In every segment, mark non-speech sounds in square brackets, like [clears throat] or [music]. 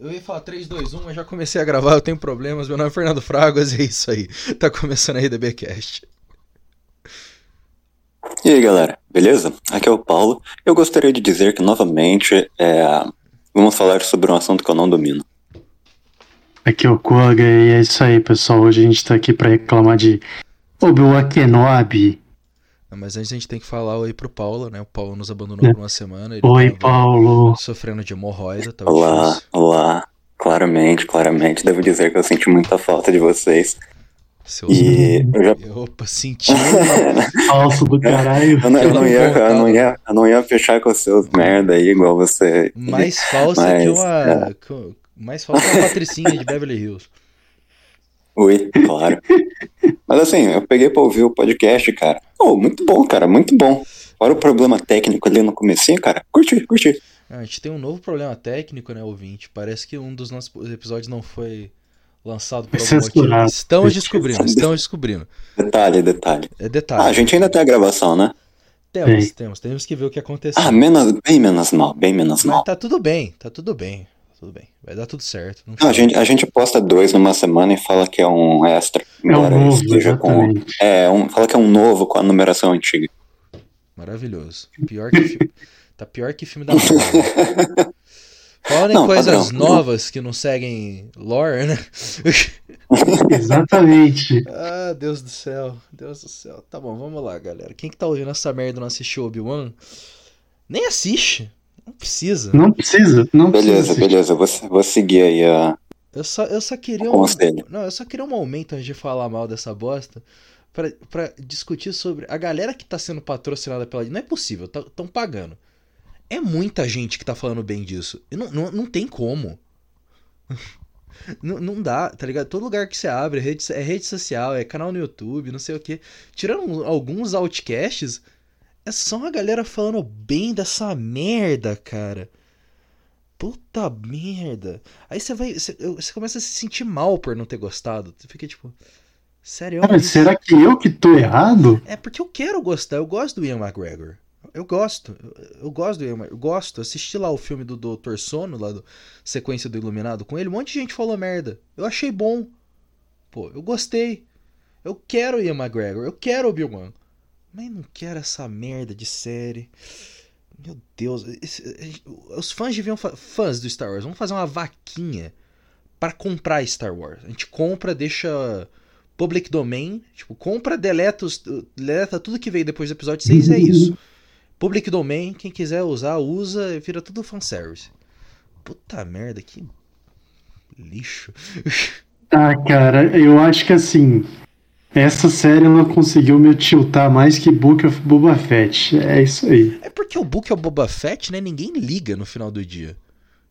Eu ia falar 3, 2, 1, mas já comecei a gravar, eu tenho problemas. Meu nome é Fernando Fragas [laughs] e é isso aí. Tá começando a RDBcast. E aí, galera, beleza? Aqui é o Paulo. Eu gostaria de dizer que, novamente, é, vamos falar sobre um assunto que eu não domino. Aqui é o Koga e é isso aí, pessoal. Hoje a gente tá aqui pra reclamar de Obi-Wan Kenobi. Mas antes a gente tem que falar oi pro Paulo, né? O Paulo nos abandonou É. por uma semana. Ele Oi, Paulo. Sofrendo de hemorroida, tava Olá, difícil. olá. Claramente, claramente, devo dizer que eu senti muita falta de vocês. Seus... E eu já. Opa, senti. [laughs] Falso do caralho. Eu não, eu não ia, eu não ia, eu não ia fechar com os seus merda aí, igual você. Mais falsa Mas, que uma. é. Mais falsa que uma patricinha de Beverly Hills. Ui, claro. [laughs] Mas assim, eu peguei pra ouvir o podcast, cara. Oh, muito bom, cara, muito bom. Fora o problema técnico ali no comecinho, cara. Curti, curti. Ah, A gente tem um novo problema técnico, né, ouvinte? Parece que um dos nossos episódios não foi lançado por algum motivo. Estamos descobrindo, estamos descobrindo. Detalhe, detalhe. É Ah, detalhe. a gente ainda tem a gravação, né? Temos, Sim. temos, temos que ver o que aconteceu. Ah, menos, bem menos mal, bem menos Mas mal. tá tudo bem, tá tudo bem. Tudo bem. Vai dar tudo certo. Não Não, a, gente, a gente posta dois numa semana e fala que é um extra. É um Embora novo, esteja com. É, um, fala que é um novo com a numeração antiga. Maravilhoso. Pior que [laughs] Tá pior que filme da Marvel. Falando em Não, coisas padrão. novas que não seguem lore, né? [laughs] Exatamente. ah, Deus do céu. Deus do céu. Tá bom, vamos lá, galera. Quem que tá ouvindo essa merda e não assistiu Obi-Wan? Nem assiste. Não precisa. Não precisa, não Beleza, precisa. beleza. Vou, vou seguir aí a. Eu só, eu só queria um. Não, eu só queria um momento antes de falar mal dessa bosta pra, pra discutir sobre a galera que tá sendo patrocinada pela. Não é possível, estão pagando. É muita gente que tá falando bem disso. E não, não, não tem como. [laughs] não, não dá, tá ligado? Todo lugar que você abre é rede, é rede social, é canal no YouTube, não sei o que. Tirando alguns outcasts, é só a galera falando bem dessa merda, cara. Puta merda. Aí você vai. Você, começa a se sentir mal por não ter gostado. Você fica tipo. Sério? Cara, será que eu que tô errado? É porque eu quero gostar. Eu gosto do Ian McGregor. Eu gosto. Eu, eu gosto do Ian McGregor. Eu gosto. Assisti lá o filme do Dr. Sono, lá do Sequência do Iluminado com ele. Um monte de gente falou merda. Eu achei bom. Pô, eu gostei. Eu quero o Ian McGregor. Eu quero o Obi-Wan. Mas não quero essa merda de série. Meu Deus. os fãs deviam. Fãs do Star Wars, vamos fazer uma vaquinha pra comprar Star Wars. A gente compra, deixa public domain. Tipo, compra, deleta, os, deleta tudo que veio depois do episódio 6 é isso. Public domain, quem quiser usar, usa e vira tudo fanservice. Puta merda, que lixo. [laughs] Ah, cara, eu acho que assim. Essa série ela conseguiu me tiltar mais que Book of Boba Fett. É isso aí. É porque o book é o Boba Fett, né? Ninguém liga no final do dia.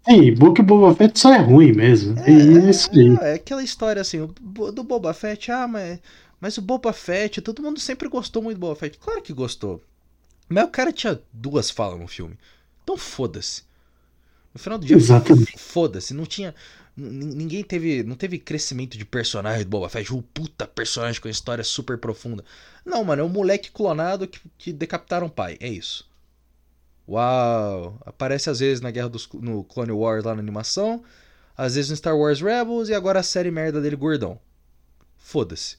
Sim, Book of Boba Fett só é ruim mesmo. É, isso aí. É, é aquela história assim, do Boba Fett, ah, mas, mas o Boba Fett, todo mundo sempre gostou muito do Boba Fett. Claro que gostou. Mas o cara tinha duas falas no filme. Então foda-se. No final do dia, foda-se. Não tinha. Ninguém teve. Não teve crescimento de personagem do Boba Fett. O puta personagem com história super profunda. Não, mano, é um moleque clonado que, que decapitaram o pai. É isso. Uau! Aparece às vezes na Guerra dos no Clone Wars lá na animação, às vezes no Star Wars Rebels e agora a série merda dele gordão. Foda-se.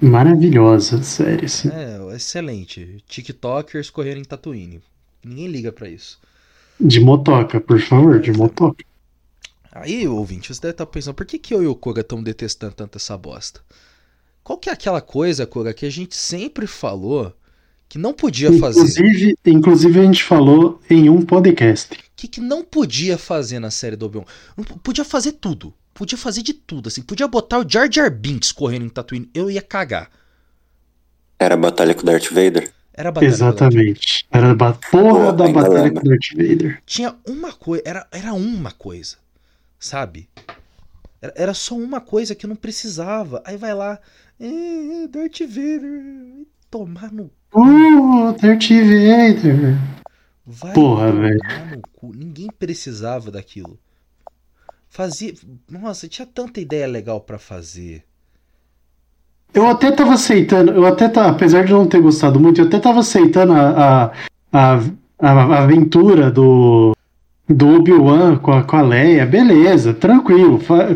Maravilhosa série, assim. É, excelente. TikTokers correndo em Tatooine. Ninguém liga pra isso. De motoca, por favor, de motoca. Aí, ouvinte, você deve estar pensando, por que, que eu e o Koga estamos detestando tanto essa bosta? Qual que é aquela coisa, Koga, que a gente sempre falou que não podia fazer? Inclusive, inclusive, a gente falou em um podcast. O que, que não podia fazer na série do Obi-Wan? Podia fazer tudo. Podia fazer de tudo, assim. Podia botar o Jar Jar Binks correndo em Tatooine. Eu ia cagar. Era a batalha com o Darth Vader. Era a batalha. com o Darth Vader. Exatamente. Era a porra da batalha lembro. com Darth Vader. Tinha uma coisa. Era, era uma coisa. Sabe? Era, só uma coisa que não precisava. Aí vai lá. É, Darth Vader. Tomar no Uh, Darth Vader. Vai Porra, velho. cu. Ninguém precisava daquilo. Fazia. Nossa, tinha tanta ideia legal pra fazer. Eu até tava aceitando, eu até tava, apesar de não ter gostado muito, eu até tava aceitando a, a, a, a aventura do do Obi-Wan com a, com a Leia, beleza, tranquilo. Fa-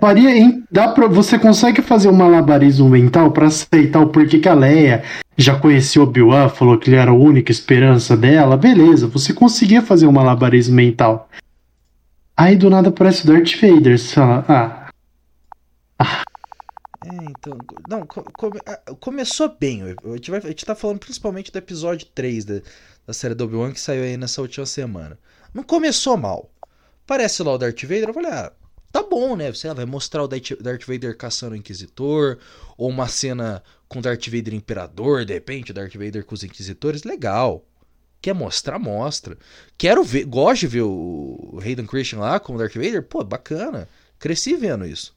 Faria, em- dá pra, você consegue fazer um malabarismo mental pra aceitar o porquê que a Leia já conhecia o Obi-Wan, falou que ele era a única esperança dela, beleza, você conseguia fazer um malabarismo mental. Aí do nada aparece o Darth Vader, você fala, ah, É, então. Não, co- come- ah, começou bem. A gente, vai, a gente tá falando principalmente do episódio 3 da, da série do Obi-Wan que saiu aí nessa última semana. Não começou mal. Parece lá o Darth Vader, eu falei, ah, tá bom, né? Lá, vai mostrar o Darth, Vader caçando o Inquisitor, ou uma cena com Darth Vader Imperador, de repente, o Darth Vader com os Inquisitores, legal. Quer mostrar, mostra. Quero ver, gosto de ver o Hayden Christian lá como Darth Vader, pô, bacana. Cresci vendo isso.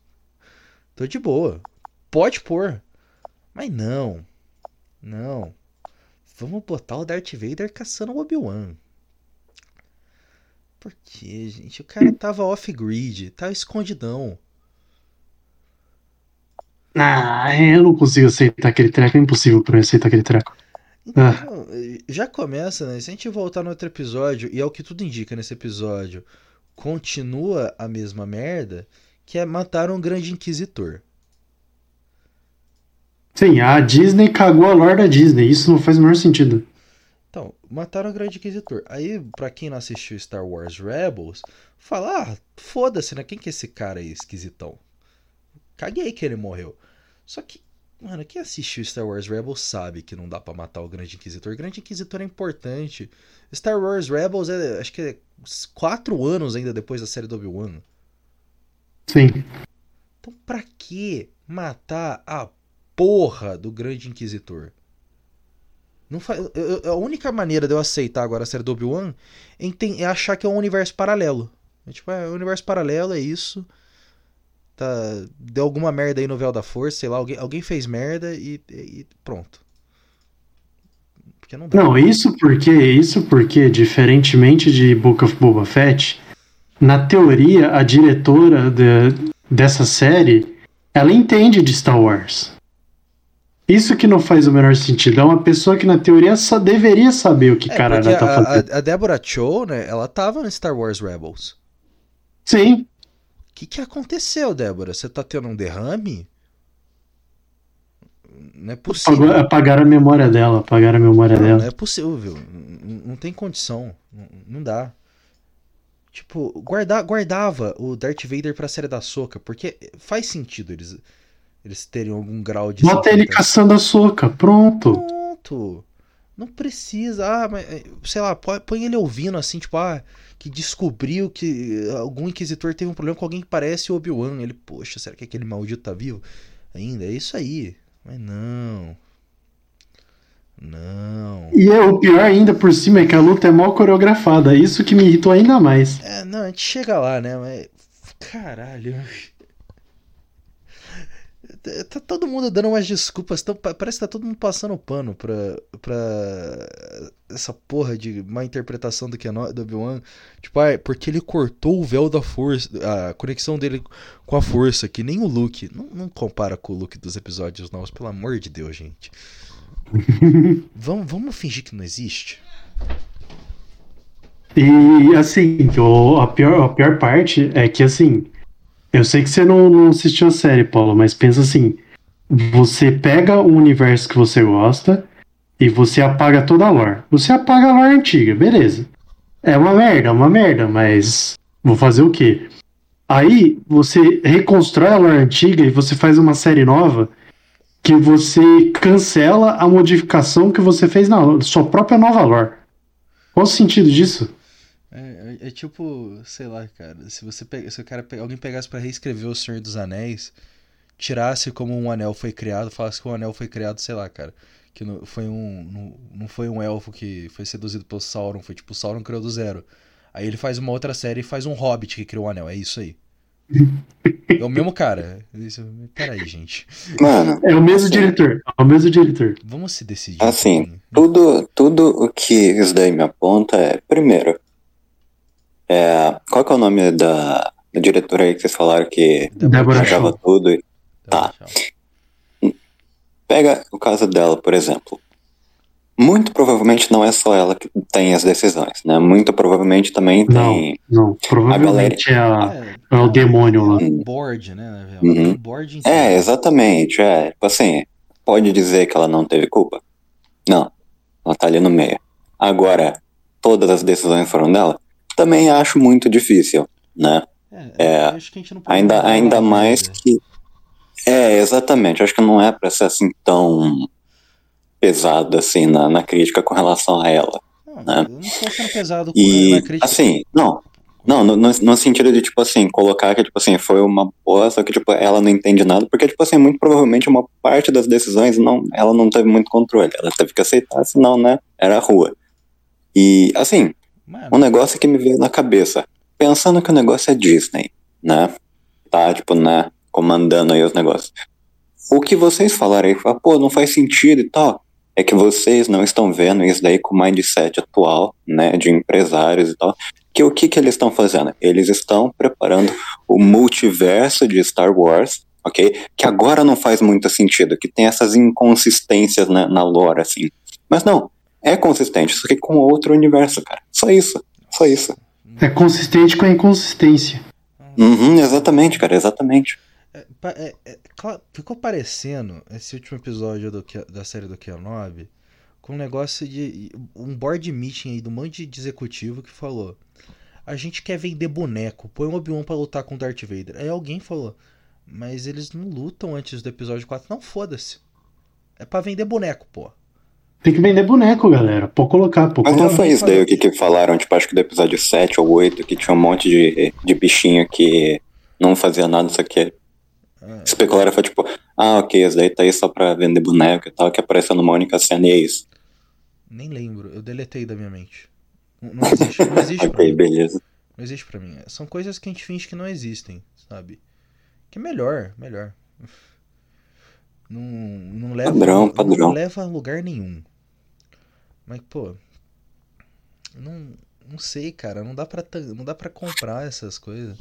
Tô de boa. Pode pôr. Mas não. Não. Vamos botar o Darth Vader caçando o Obi-Wan. Por quê, gente? O cara tava off-grid, tava escondidão. ah, eu não consigo aceitar aquele treco, é impossível pra eu aceitar aquele treco. Ah. Então, já começa, né? Se a gente voltar no outro episódio, e é o que tudo indica nesse episódio, continua a mesma merda, que é matar um grande inquisitor. Sim, a Disney cagou a lore da Disney, isso não faz o menor sentido. Então, mataram o Grande Inquisitor. Aí, pra quem não assistiu Star Wars Rebels, fala, ah, foda-se, né? Quem que é esse cara aí, esquisitão? Caguei que ele morreu. Só que, mano, quem assistiu Star Wars Rebels sabe que não dá pra matar o Grande Inquisitor. O Grande Inquisitor é importante. Star Wars Rebels é, acho que é quatro anos ainda depois da série do Obi-Wan. Sim. Então, pra que matar a porra do Grande Inquisitor? Não fa... eu- a única maneira de eu aceitar agora a série do Obi-Wan é, é achar que é um universo paralelo. É tipo, é um universo paralelo, é isso. Tá... Deu alguma merda aí no Véu da Força, sei lá, alguém, alguém fez merda e, e pronto. Porque não dá. Não, isso porque, isso porque, diferentemente de Book of Boba Fett, na teoria, a diretora de- dessa série, ela entende de Star Wars. Isso que não faz o menor sentido. É uma pessoa que, na teoria, só deveria saber o que É, ela tá a, fazendo. a, a Deborah Cho, né, ela tava no Star Wars Rebels. Sim, O que, que aconteceu, Débora? Você tá tendo um derrame? Não é possível. apagou- apagaram a memória dela, apagaram a memória Não, dela. não é possível. Não, não tem condição. Não, não dá. Tipo, guarda, guardava o Darth Vader pra série da Soca, porque faz sentido eles, eles terem algum grau de. Bota ele caçando a soca, pronto. Pronto. Não precisa. Ah, mas, eh, sei lá, põe, ele ouvindo assim, tipo, ah, que descobriu que algum inquisitor teve um problema com alguém que parece o Obi-Wan. Ele, poxa, será que aquele maldito tá vivo? Ainda, é isso aí. Mas não. Não. E é, o pior ainda por cima é que a luta é mal coreografada. Isso que me irritou ainda mais. É, não, a gente chega lá, né? Mas. Caralho. Tá todo mundo dando umas desculpas. tão- pa- parece que tá todo mundo passando pano pra, pra essa porra de má interpretação do, Keno, do Obi-Wan. Tipo, ah, é porque ele cortou o véu da força, a conexão dele com a força, que nem o Luke. Não, não compara com o Luke dos episódios novos, pelo amor de Deus, gente. [laughs] vamos, vamos fingir que não existe? E assim, o- a, pior, a pior parte é que assim, eu sei que você não, não assistiu a série, Paulo, mas pensa assim: você pega um universo que você gosta e você apaga toda a lore. Você apaga a lore antiga, beleza. É uma merda, é uma merda, mas vou fazer o quê? Aí você reconstrói a lore antiga e você faz uma série nova que você cancela a modificação que você fez na sua própria nova lore. Qual o sentido disso? É, tipo, sei lá, cara, se você pega, se o cara alguém pegasse pra reescrever o Senhor dos Anéis, tirasse como um anel foi criado, falasse que o anel foi criado, sei lá, cara, que não foi um não, não foi um elfo que foi seduzido pelo Sauron, foi tipo o Sauron criou do zero. Aí ele faz uma outra série e faz um hobbit que criou o anel, é isso aí. É o mesmo cara. Isso, peraí, gente. Mano, É o mesmo diretor. É o mesmo diretor. Vamos se decidir. Assim, tudo, tudo o que isso daí me aponta é, primeiro, é, qual que é o nome da, da diretora aí que vocês falaram que Débora achava tudo? e- Tá. Pega o caso dela, por exemplo. muito provavelmente não é só ela que tem as decisões, né? Muito provavelmente também Não, tem. não. Provavelmente é, a, é o demônio lá. É um board, né? Uhum. um board. É, exatamente. É, tipo assim, pode dizer que ela não teve culpa? Não. Ela tá ali no meio. Agora, todas as decisões foram dela? Também acho muito difícil, né? É, É, acho que a gente não pode Ainda, ainda mais né? que. É, exatamente. Acho que não é pra ser assim tão pesado assim na, na crítica com relação a ela. Não, né? Eu não sendo pesado com E, na crítica. assim, não. Não, no, no, no sentido de, tipo assim, colocar que, tipo assim, foi uma boa, só que, tipo, ela não entende nada, porque, tipo assim, muito provavelmente uma parte das decisões não, ela não teve muito controle. Ela teve que aceitar, senão, né, era a rua. E, assim, Mano, um negócio que me veio na cabeça, pensando que o negócio é Disney, né? Tá, tipo, né, comandando aí os negócios. O que vocês falaram aí, fala, pô, não faz sentido e tal, é que vocês não estão vendo isso daí com o mindset atual, né, de empresários e tal, que o que que eles estão fazendo? Eles estão preparando o multiverso de Star Wars, ok? Que agora não faz muito sentido, que tem essas inconsistências na lore, assim. Mas não, é consistente, só que com outro universo, cara. Só isso, só isso. É consistente com a inconsistência. Uhum, exatamente, cara, exatamente. é, é, é, ficou parecendo esse último episódio do, da série do Kenobi com um negócio de. um board meeting aí do monte de executivo que falou. A gente quer vender boneco, põe um Obi-Wan pra lutar com o Darth Vader. Aí alguém falou, mas eles não lutam antes do episódio 4. Não, foda-se. É pra vender boneco, pô. Tem que vender boneco, galera. Pode colocar, pô. Mas não coloca. foi isso daí o que, que falaram, tipo, acho que do episódio 7 ou 8, que tinha um monte de, de bichinho que não fazia nada, só que Ah, especularam, foi tipo, ah, ok, isso daí tá aí só pra vender boneco e tal, que apareceu numa única cena e é isso. nem lembro, eu deletei da minha mente. Não, não existe, não [laughs] existe pra Ok, mim. beleza. Não existe pra mim. São coisas que a gente finge que não existem, sabe? Que é melhor, melhor. [laughs] Não, não leva, Padrão, não- padrão. Não leva a lugar nenhum. Mas, pô. Não, não sei, cara. Não dá pra, não dá pra comprar essas coisas.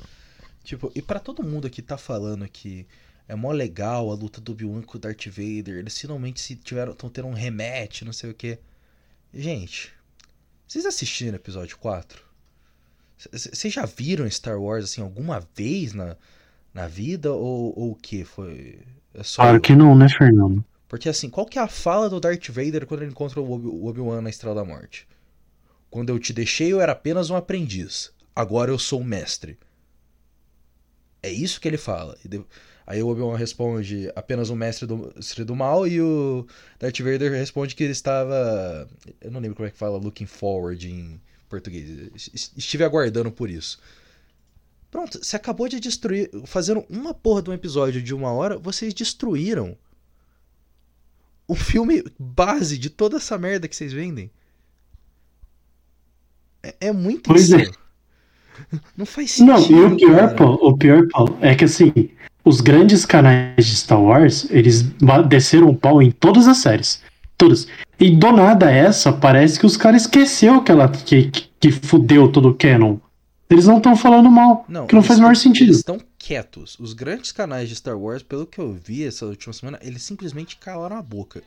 Tipo, e pra todo mundo que tá falando que é mó legal a luta do Obi-Wan com o Darth Vader, eles finalmente se tiveram, estão tendo um rematch, não sei o que. Gente, vocês assistiram o episódio 4? C- c- Vocês já viram Star Wars assim alguma vez na, na vida ou, ou o que? Foi. É só Claro que não, né, Fernando? Porque assim, qual que é a fala do Darth Vader quando ele encontra o Obi- o Obi-Wan na Estrela da Morte? Quando eu te deixei, eu era apenas um aprendiz. Agora eu sou o mestre. É isso que ele fala. Aí o Obi-Wan responde apenas um mestre do, mestre do mal e o Darth Vader responde que ele estava. Eu não lembro como é que fala looking forward em português. Es- Estive aguardando por isso. Pronto, você acabou de destruir. Fazendo uma porra de um episódio de uma hora, vocês destruíram o filme base de toda essa merda que vocês vendem. É, é muito Pois é. Não faz sentido. Não, e o pior. Paulo, o pior, Paulo, é que assim, os grandes canais de Star Wars, eles desceram o pau em todas as séries. Todas. E do nada essa, parece que os caras esqueceu que ela que, que, fudeu todo o canon. Eles não estão falando mal. Não, que não faz o menor tão- sentido. Eles estão quietos. Os grandes canais de Star Wars, pelo que eu vi essa última semana, eles simplesmente calaram a boca.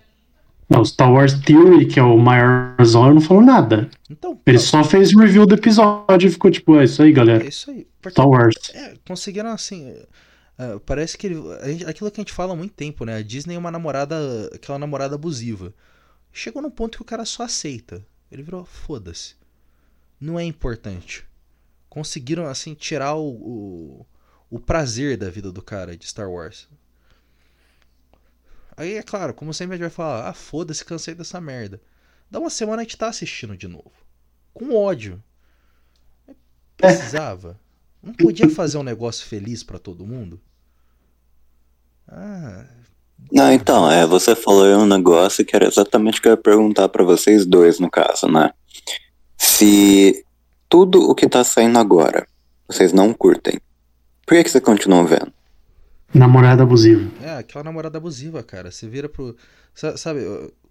Não, Star Wars Theory, que é o maiorzão, não falou nada. Então, Ele só fez review do episódio e ficou tipo, é isso aí, é galera. isso aí. Porque Star Wars. É, conseguiram assim. é, parece que ele, gente- aquilo que a gente fala há muito tempo, né? A Disney é uma namorada, aquela namorada abusiva. Chegou num ponto que o cara só aceita. Ele virou, foda-se. Não é importante. Conseguiram, assim, tirar o, o, o prazer da vida do cara de Star Wars. Aí, é claro, como sempre a gente vai falar, ah, foda-se, cansei dessa merda. Dá uma semana a gente tá assistindo de novo. Com ódio. Precisava. [laughs] Não podia fazer um negócio feliz pra todo mundo? Ah, Não, então, é, você falou um negócio que era exatamente o que eu ia perguntar pra vocês dois, no caso, né? Se tudo o que tá saindo agora vocês não curtem, por que, que vocês continuam vendo? Namorada abusiva. é, aquela namorada abusiva, cara. Você vira pro. sa- Sabe,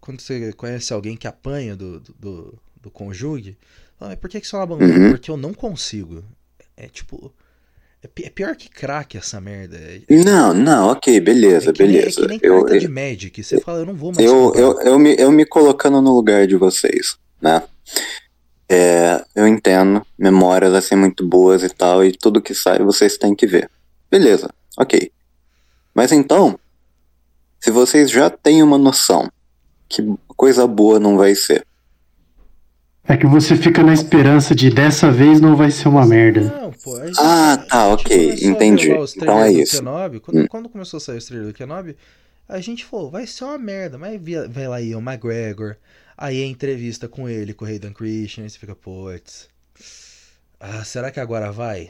quando você conhece alguém que apanha do, do, do, conjugue, fala, mas por que, que você é uma? Uhum. Porque eu não consigo. É tipo. É, é pior que crack essa merda. É, Não, não, ok, beleza, é que é beleza. que nem eu, carta de Magic. Você fala, eu não vou mais eu, eu, eu, me, eu me colocando no lugar de vocês, né? É, eu entendo, memórias assim muito boas e tal, e tudo que sai vocês têm que ver. Beleza, ok. Mas então, se vocês já têm uma noção que coisa boa não vai ser, É que você fica na esperança de dessa vez não vai ser uma merda. Não, pô. Gente, Ah, tá, ok, entendi. Então é isso. Kenobi, quando, Hum. quando começou a sair os trailers do Kenobi, a gente falou, vai ser uma merda. Mas vai lá Ian McGregor, aí a entrevista com ele, com o Hayden Christian, aí você fica, putz. Ah, será que agora vai?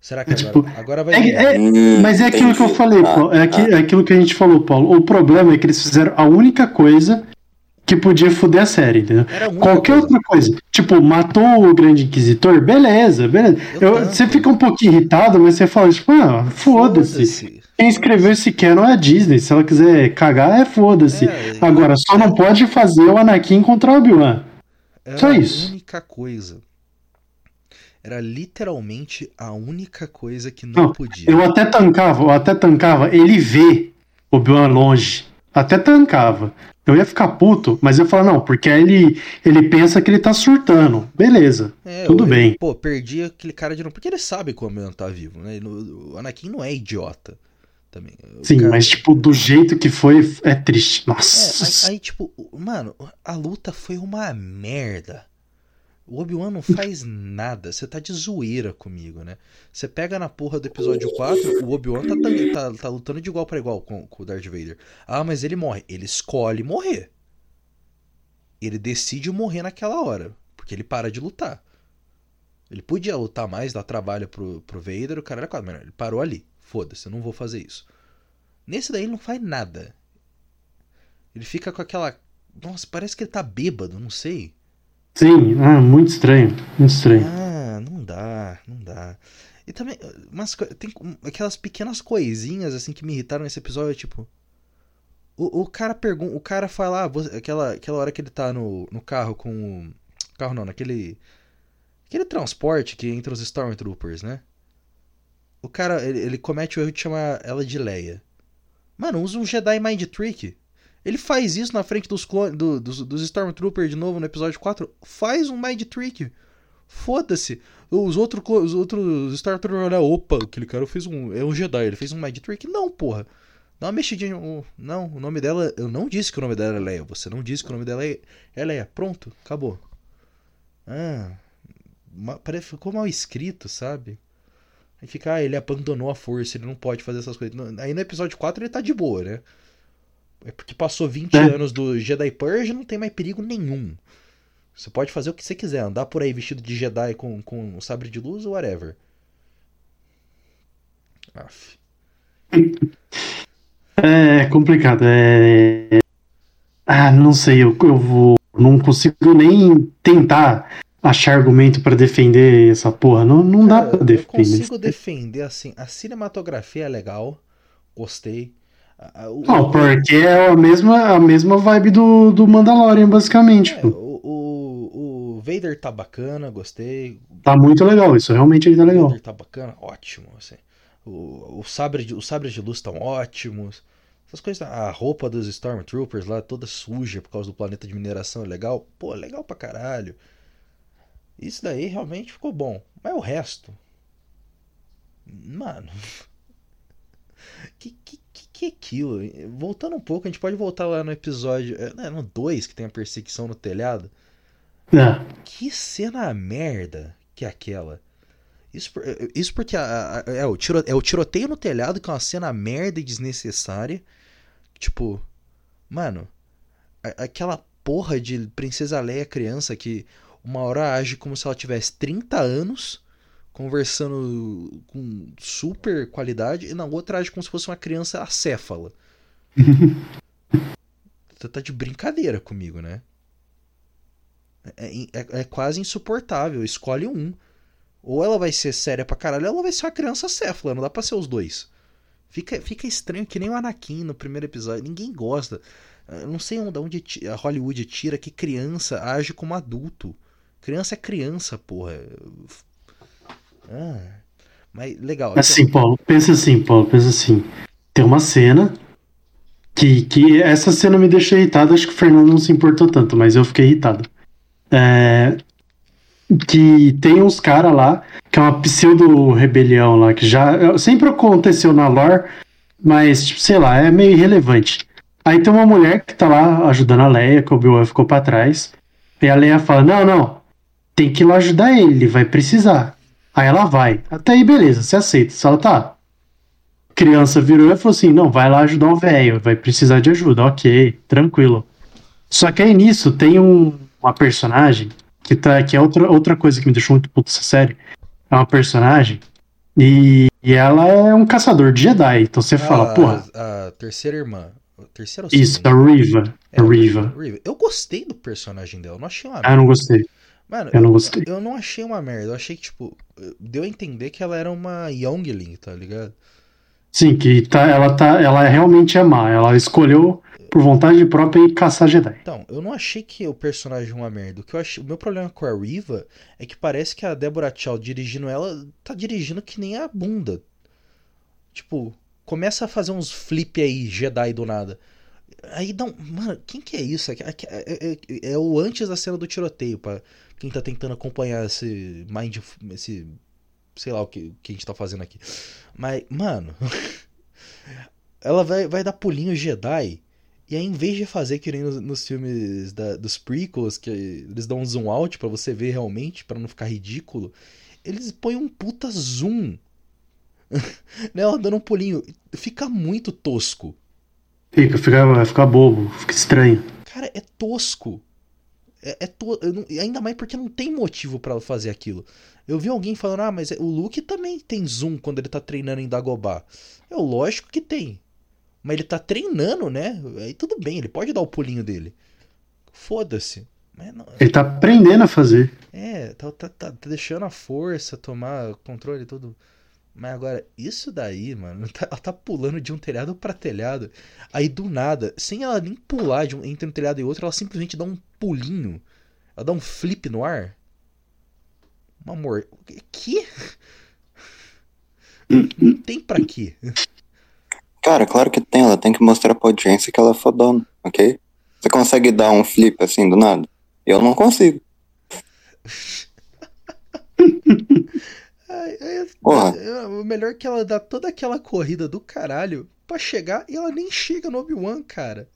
Será que É, agora, tipo, agora vai é- é- Hum, Mas é aquilo que eu falei, Ah, Paulo. É, aqui- ah. é aquilo que a gente falou, Paulo. O problema é que eles fizeram a única coisa que podia foder a série, entendeu? Qualquer coisa. outra coisa. Tipo, matou o Grande Inquisitor, beleza, beleza. Eu Eu- você fica um pouquinho irritado, mas você fala, tipo, ah, foda-se. Quem escreveu esse canon é a Disney. Se ela quiser cagar, é foda-se. É, Agora, só não pode fazer o Anakin contra o Obi-Wan. Só a isso. única coisa. Era literalmente a única coisa que não, Não, podia. Eu até tancava, eu até tancava ele vê Obi-Wan longe. Até tancava. Eu ia ficar puto, mas eu ia falar, não, porque ele, ele pensa que ele tá surtando. Beleza. É, Tudo eu- bem. Pô, perdi aquele cara de novo. Porque ele sabe que o Obi-Wan tá vivo, né? O Anakin não é idiota. Também. O Sim, cara- mas tipo, do jeito que foi, é triste. É, Nossa. aí, aí, tipo, mano, a luta foi uma merda. O Obi-Wan não faz nada. Você tá de zoeira comigo, né? Você pega na porra do episódio 4, o Obi-Wan tá, tá, tá- tá lutando de igual pra igual com, com o Darth Vader. Ah, mas ele morre. Ele escolhe morrer. Ele decide morrer naquela hora. Porque ele para de lutar. Ele podia lutar mais, dar trabalho pro, pro Vader, o cara era quase. Mas ele parou ali. Foda-se, eu não vou fazer isso. Nesse daí ele não faz nada. Ele fica com aquela. Nossa, parece que ele tá bêbado, não sei. Sim, ah, muito estranho. Muito estranho. Ah, não dá, não dá. E também, umas, co- tem aquelas pequenas coisinhas assim que me irritaram nesse episódio, tipo. O, o cara pergunta. O cara fala, ah, você- aquela, aquela hora que ele tá no, no carro com. o- Carro não, naquele. Aquele transporte que entra os Stormtroopers, né? O cara, ele, ele comete o erro de chamar ela de Leia. Mano, usa um Jedi Mind Trick. Ele faz isso na frente dos, do- dos, dos Stormtroopers de novo no episódio 4. Faz um Mind Trick. Foda-se. Os, outro, clo- os outros Stormtroopers olham, opa, aquele cara fez um. É um Jedi, ele fez um Mind Trick. Não, porra. Dá uma mexidinha. Não, o nome dela. Eu não disse que o nome dela era Leia. Você não disse que o nome dela é, é Leia. Pronto, acabou. Ah. ficou mal escrito, sabe? Aí fica, ah, ele abandonou a força, ele não pode fazer essas coisas. Aí no episódio 4 ele tá de boa, né? É porque passou 20 É. anos do Jedi Purge não tem mais perigo nenhum. Você pode fazer o que você quiser, andar por aí vestido de Jedi com, com um sabre de luz ou whatever. Aff. É complicado. É... Ah, não sei, eu, eu vou. Não consigo nem tentar achar argumento pra defender essa porra. Não, não dá pra eu defender. consigo defender assim. A cinematografia é legal, gostei. O- Não, porque é a mesma, a mesma vibe do, do Mandalorian, basicamente. é, o, o, o Vader tá bacana, gostei. Tá muito legal, isso realmente tá O legal. Vader tá bacana, ótimo. Assim. O, o sabre de, os sabres de luz estão ótimos. Essas coisas, a roupa dos Stormtroopers lá toda suja por causa do planeta de mineração é legal. Pô, legal pra caralho. Isso daí realmente ficou bom. Mas o resto. Mano. [laughs] Que que, que, é aquilo? Voltando um pouco, a gente pode voltar lá no episódio. é, né, No 2 que tem a perseguição no telhado. É. Que cena merda que é aquela. Isso, isso porque a- a- é, o tiro, é o tiroteio no telhado, que é uma cena merda e desnecessária. Tipo, mano, a- aquela porra de Princesa Leia criança que uma hora age como se ela tivesse 30 anos, conversando com super qualidade, e na outra age como se fosse uma criança acéfala. [laughs] Você tá de brincadeira comigo, né? É, é- é quase insuportável. Escolhe um. Ou ela vai ser séria pra caralho, ou ela vai ser uma criança céfala. Não dá pra ser os dois. Fica, fica estranho que nem o Anakin no primeiro episódio. Ninguém gosta. Eu não sei onde, onde a Hollywood tira que criança age como adulto. Criança é criança, porra. Ah. Mas legal. então- Assim, Paulo, pensa assim, Paulo, pensa assim. Tem uma cena que, que essa cena me deixou irritado, acho que o Fernando não se importou tanto, mas eu fiquei irritado. É, que tem uns caras lá, que é uma pseudo-rebelião lá, que já sempre aconteceu na lore, mas, tipo, sei lá, é meio irrelevante. Aí tem uma mulher que tá lá ajudando a Leia, que o Obi-Wan ficou pra trás, e a Leia fala, não, não, tem que ir lá ajudar ele, ele vai precisar. Aí ela vai. Até aí, beleza, você aceita. Se ela tá. Criança virou e falou assim: não, vai lá ajudar o velho, vai precisar de ajuda. Ok, tranquilo. Só que aí nisso tem um, uma personagem que, tá, que é outra, outra coisa que me deixou muito puto essa série. É uma personagem e, e ela é um caçador de Jedi. Então você fala, a, porra, A terceira irmã. A terceira isso, a? Riva. É, A Riva. Riva. Eu gostei do personagem dela. Não achei uma Ah, não gostei. Mano, Eu não gostei. Eu não achei uma merda. Eu achei que, tipo, deu a entender que ela era uma Youngling, tá ligado? Sim, que tá, ela tá. Ela realmente é má. Ela escolheu por vontade própria ir caçar Jedi. Então, eu não achei que o personagem é uma merda. O que eu achei, o meu problema com a Riva é que parece que a Deborah Chow dirigindo ela tá dirigindo que nem a bunda. Tipo, começa a fazer uns flip aí, Jedi do nada. Aí dá um. Mano, quem que é isso? É, é- é- é o antes da cena do tiroteio, pra quem tá tentando acompanhar esse mind. esse. sei lá o que, que a gente tá fazendo aqui. Mas, mano. [laughs] ela vai, vai dar pulinho Jedi. E aí, em vez de fazer que nem nos, nos filmes da- dos prequels, que eles dão um zoom out pra você ver realmente, pra não ficar ridículo, eles põem um puta zoom. [laughs] né, ela dando um pulinho. Fica muito tosco. Fica, fica, vai ficar bobo, fica estranho. Cara, é tosco. É, é to... não- Ainda mais porque não tem motivo pra ela fazer aquilo. Eu vi alguém falando, ah, mas o Luke também tem zoom quando ele tá treinando em Dagobah. É lógico que tem. Mas ele tá treinando, né? Aí tudo bem, ele pode dar o pulinho dele. Foda-se. Não- Ele tá aprendendo a fazer. É, tá, tá, tá, tá deixando a força tomar controle e tudo. Mas agora, isso daí, mano, [laughs] ela tá pulando de um telhado pra telhado. Aí do nada, sem ela nem pular de um, entre um telhado e outro, ela simplesmente dá um pulinho. Ela dá um flip no ar. Um amor. Que? [laughs] Não tem pra quê. Cara, claro que tem, ela tem que mostrar pra audiência que ela é fodona, ok? Você consegue dar um flip assim do nada? Eu não consigo. [laughs] Porra. é, O melhor é que ela dá toda aquela corrida do caralho pra chegar e ela nem chega no Obi-Wan, cara.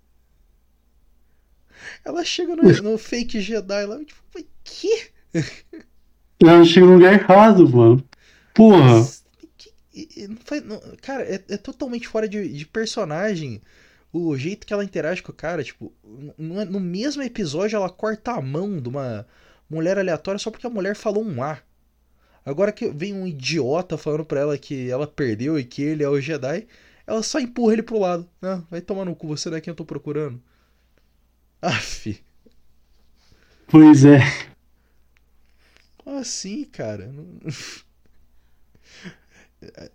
Ela chega no, no fake Jedi lá, tipo, "Mas que? Ela chega no lugar errado, mano. Porra. Que- e- e não faz- não- cara, é, é totalmente fora de, de personagem. O jeito que ela interage com o cara, tipo, no, no mesmo episódio ela corta a mão de uma mulher aleatória só porque a mulher falou um A. Agora que vem um idiota falando pra ela que ela perdeu e que ele é o Jedi, ela só empurra ele pro lado. Ah, vai tomar no cu, você não é quem eu tô procurando. Aff, Pois é. como assim, cara?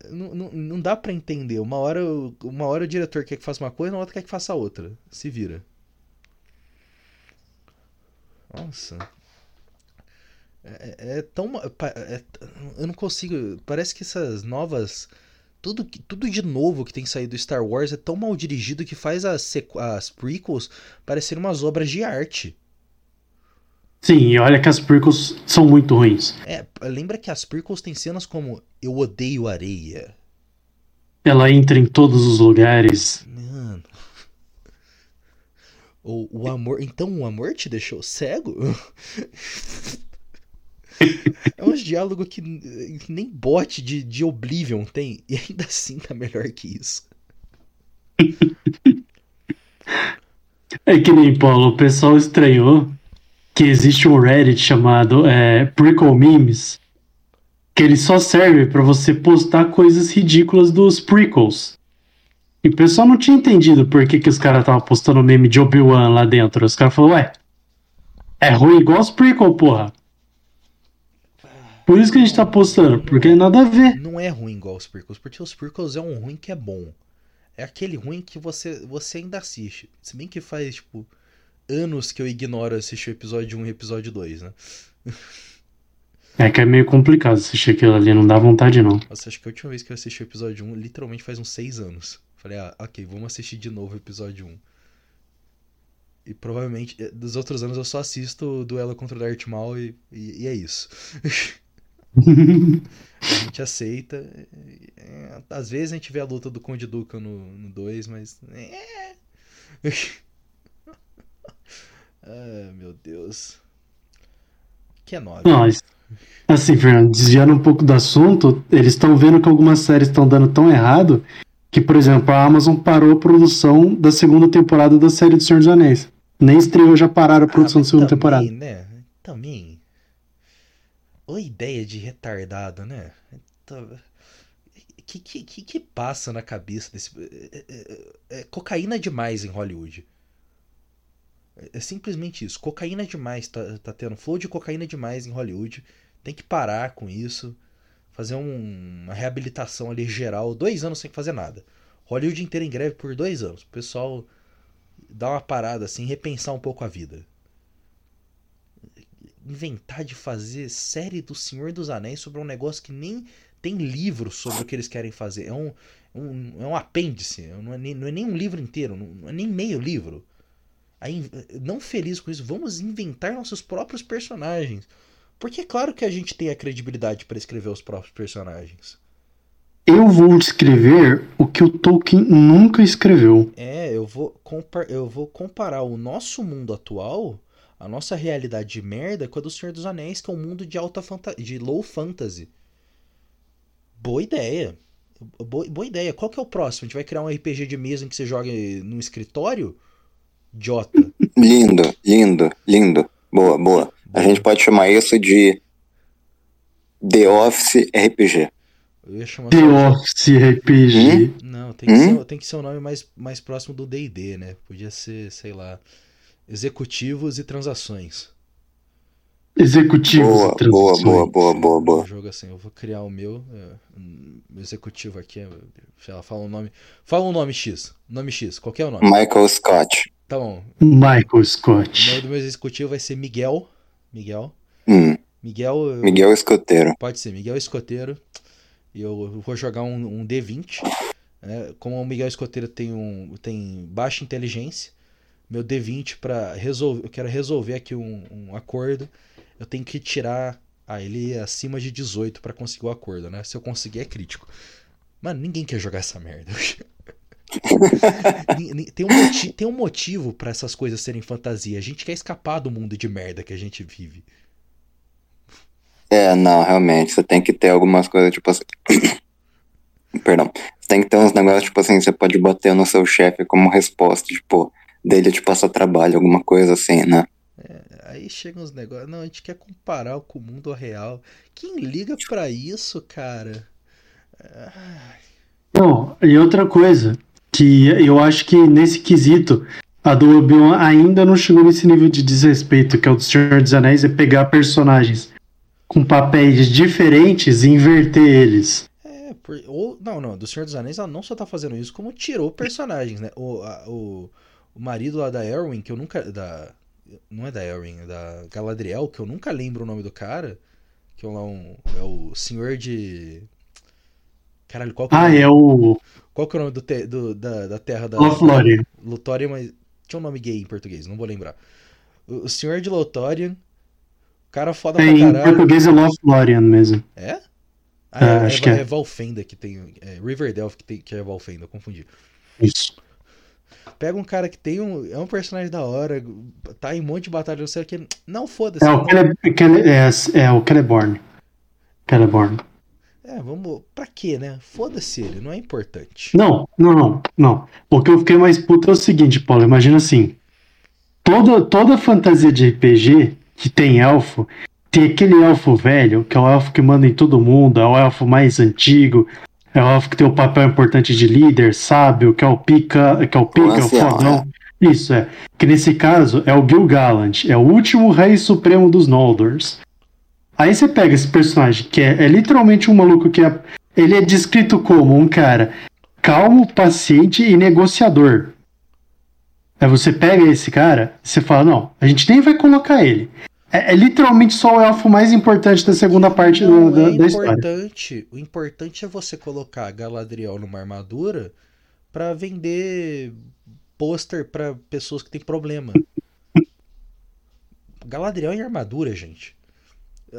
Não- Não, não, dá pra entender. Uma hora, uma hora o diretor quer que faça uma coisa, na outra quer que faça outra. Se vira. Nossa. É, é- é tão. é- eu não consigo. Parece que essas novas. Tudo, tudo de novo que tem saído do Star Wars é tão mal dirigido que faz as, as prequels parecerem umas obras de arte. Sim, e olha que as prequels são muito ruins. É, lembra que as prequels têm cenas como Eu odeio areia. Ela entra em todos os lugares. Mano. Ou o amor. Então o amor te deixou cego? [laughs] É uns diálogos que nem bot de, de Oblivion tem. E ainda assim tá melhor que isso. É que nem, Paulo, o pessoal estranhou que existe um Reddit chamado é, Prequel Memes, que ele só serve pra você postar coisas ridículas dos prequels. E o pessoal não tinha entendido por que, que os caras estavam postando meme de Obi-Wan lá dentro. Os caras falaram, ué, é ruim igual os prequel, porra. Por isso que a gente tá postando, porque nada a ver. Não é ruim igual os prequels, porque os prequels é um ruim que é bom. É aquele ruim que você, você ainda assiste. Se bem que faz, tipo, anos que eu ignoro assistir o episódio 1 e episódio 2, né? [laughs] É que é meio complicado assistir aquilo ali, não dá vontade não. Nossa, acho que a última vez que eu assisti o episódio 1, literalmente faz uns 6 anos. Falei, ah, ok, vamos assistir de novo o episódio 1. E provavelmente, eh, dos outros anos eu só assisto o duelo contra o Darth Maul e, e, e é isso. [laughs] a gente aceita. É, às vezes a gente vê a luta do Conde Duca no 2, mas. É. [laughs] ah, meu Deus. Que é nóis. Nós. Assim, Fernando, desviando um pouco do assunto, eles estão vendo que algumas séries estão dando tão errado que, por exemplo, a Amazon parou a produção da segunda temporada da série do Senhor dos Anéis. Nem estreou, já pararam a produção ah, da segunda também, temporada. né? Também. Ô ideia de retardado, né? Que, que, que, que passa na cabeça desse. É, é, é, cocaína demais em Hollywood. É simplesmente isso. Cocaína demais. Tá, tá tendo flow de cocaína demais em Hollywood. Tem que parar com isso. Fazer um, uma reabilitação ali geral. Dois anos sem fazer nada. Hollywood inteiro em greve por dois anos. O pessoal dar uma parada assim, repensar um pouco a vida. Inventar de fazer série do Senhor dos Anéis sobre um negócio que nem tem livro sobre o que eles querem fazer. É um, um, é um apêndice, não é, nem, não é nem um livro inteiro, não é nem meio livro. Aí, não feliz com isso, vamos inventar nossos próprios personagens. Porque é claro que a gente tem a credibilidade para escrever os próprios personagens. Eu vou escrever o que o Tolkien nunca escreveu. É, eu vou, eu vou comparar o nosso mundo atual, a nossa realidade de merda, com a do Senhor dos Anéis, que é um mundo de alta de low fantasy. Boa ideia. Boa, boa ideia. Qual que é o próximo? A gente vai criar um RPG de mesa em que você joga no escritório? Jota. [laughs] Lindo, lindo, lindo. Boa, boa. A gente pode chamar isso de The Office RPG. Eu ia chamar The Office RPG. Hum? Não, tem que, hum? ser, tem que ser um nome mais, mais próximo do DD, né? Podia ser, sei lá, Executivos e Transações. Executivos boa, e Transações. Boa, boa, boa, boa, boa. Um jogo assim, eu vou criar o meu, é, um executivo aqui, sei lá, fala um nome. Fala um nome X. Nome X, qual é o nome? Michael Scott. Tá bom. Michael Scott. O nome do meu executivo vai ser Miguel. Miguel. Hum. Miguel. Miguel Escoteiro. Pode ser, Miguel Escoteiro. E eu vou jogar um, um D20. Né? Como o Miguel Escoteiro tem, um, tem baixa inteligência, meu D20 para resolver. Eu quero resolver aqui um, um, acordo. Eu tenho que tirar. Ah, ele acima de 18 para conseguir o acordo, né? Se eu conseguir é crítico. Mano, ninguém quer jogar essa merda. [laughs] tem, um motivo, tem um motivo para essas coisas serem fantasia. A gente quer escapar do mundo de merda que a gente vive. É, não, realmente, você tem que ter algumas coisas, tipo assim. [coughs] Perdão. Você tem que ter uns negócios, tipo assim, você pode bater no seu chefe como resposta, tipo, dele te passar trabalho, alguma coisa assim, né? É, aí chegam uns negócios. Não, a gente quer comparar com o mundo real. Quem liga para isso, cara? Ai. Não, e outra coisa, que eu acho que nesse quesito, a do Obi-Wan ainda não chegou nesse nível de desrespeito, que é o do Senhor dos Anéis, é pegar personagens com papéis diferentes e inverter eles. É, por, ou, não, não, do Senhor dos Anéis ela não só tá fazendo isso, como tirou personagens, né? O, a, o, o marido lá da Erwin, que eu nunca. Da, não é da Erwin, é da Galadriel, que eu nunca lembro o nome do cara. Que é, um, é o senhor de. Caralho, qual que é Ah, é o. Qual que é o nome do, te, do da, da terra da. Lothlórien. Lothlórien, mas. Tinha um nome gay em português, não vou lembrar. O, o senhor de Lothlórien Cara foda é, pra caralho. Em português é Lothlórien mesmo. É? Ah, é, é, acho é, que é. é Valfenda que tem. É Riverdale que, tem, que é Valfenda, eu confundi. Isso. Pega um cara que tem um. É um personagem da hora, tá em um monte de batalha, não sei o que. Não, foda-se. É, o Cele, Cele, é, é o Celeborn. Celeborn. É, vamos. Pra quê, né? Foda-se ele, não é importante. Não, não, não, não. O que eu fiquei mais puto é o seguinte, Paulo. Imagina assim. Toda, toda fantasia de RPG que tem elfo, tem aquele elfo velho, que é o elfo que manda em todo mundo, é o elfo mais antigo, é o elfo que tem o papel importante de líder, sábio, que é o pica, que é o pica, é o fodão. É. Isso é. Que nesse caso é o Gil Gallant, é o último rei supremo dos Noldors. Aí você pega esse personagem que é, é literalmente um maluco que é, ele é descrito como um cara calmo, paciente e negociador. Aí você pega esse cara, você fala, não, a gente nem vai colocar ele. É, é literalmente só o elfo mais importante da segunda parte Não da, é da história. O importante é você colocar Galadriel numa armadura pra vender pôster pra pessoas que têm problema. [laughs] Galadriel em armadura, gente.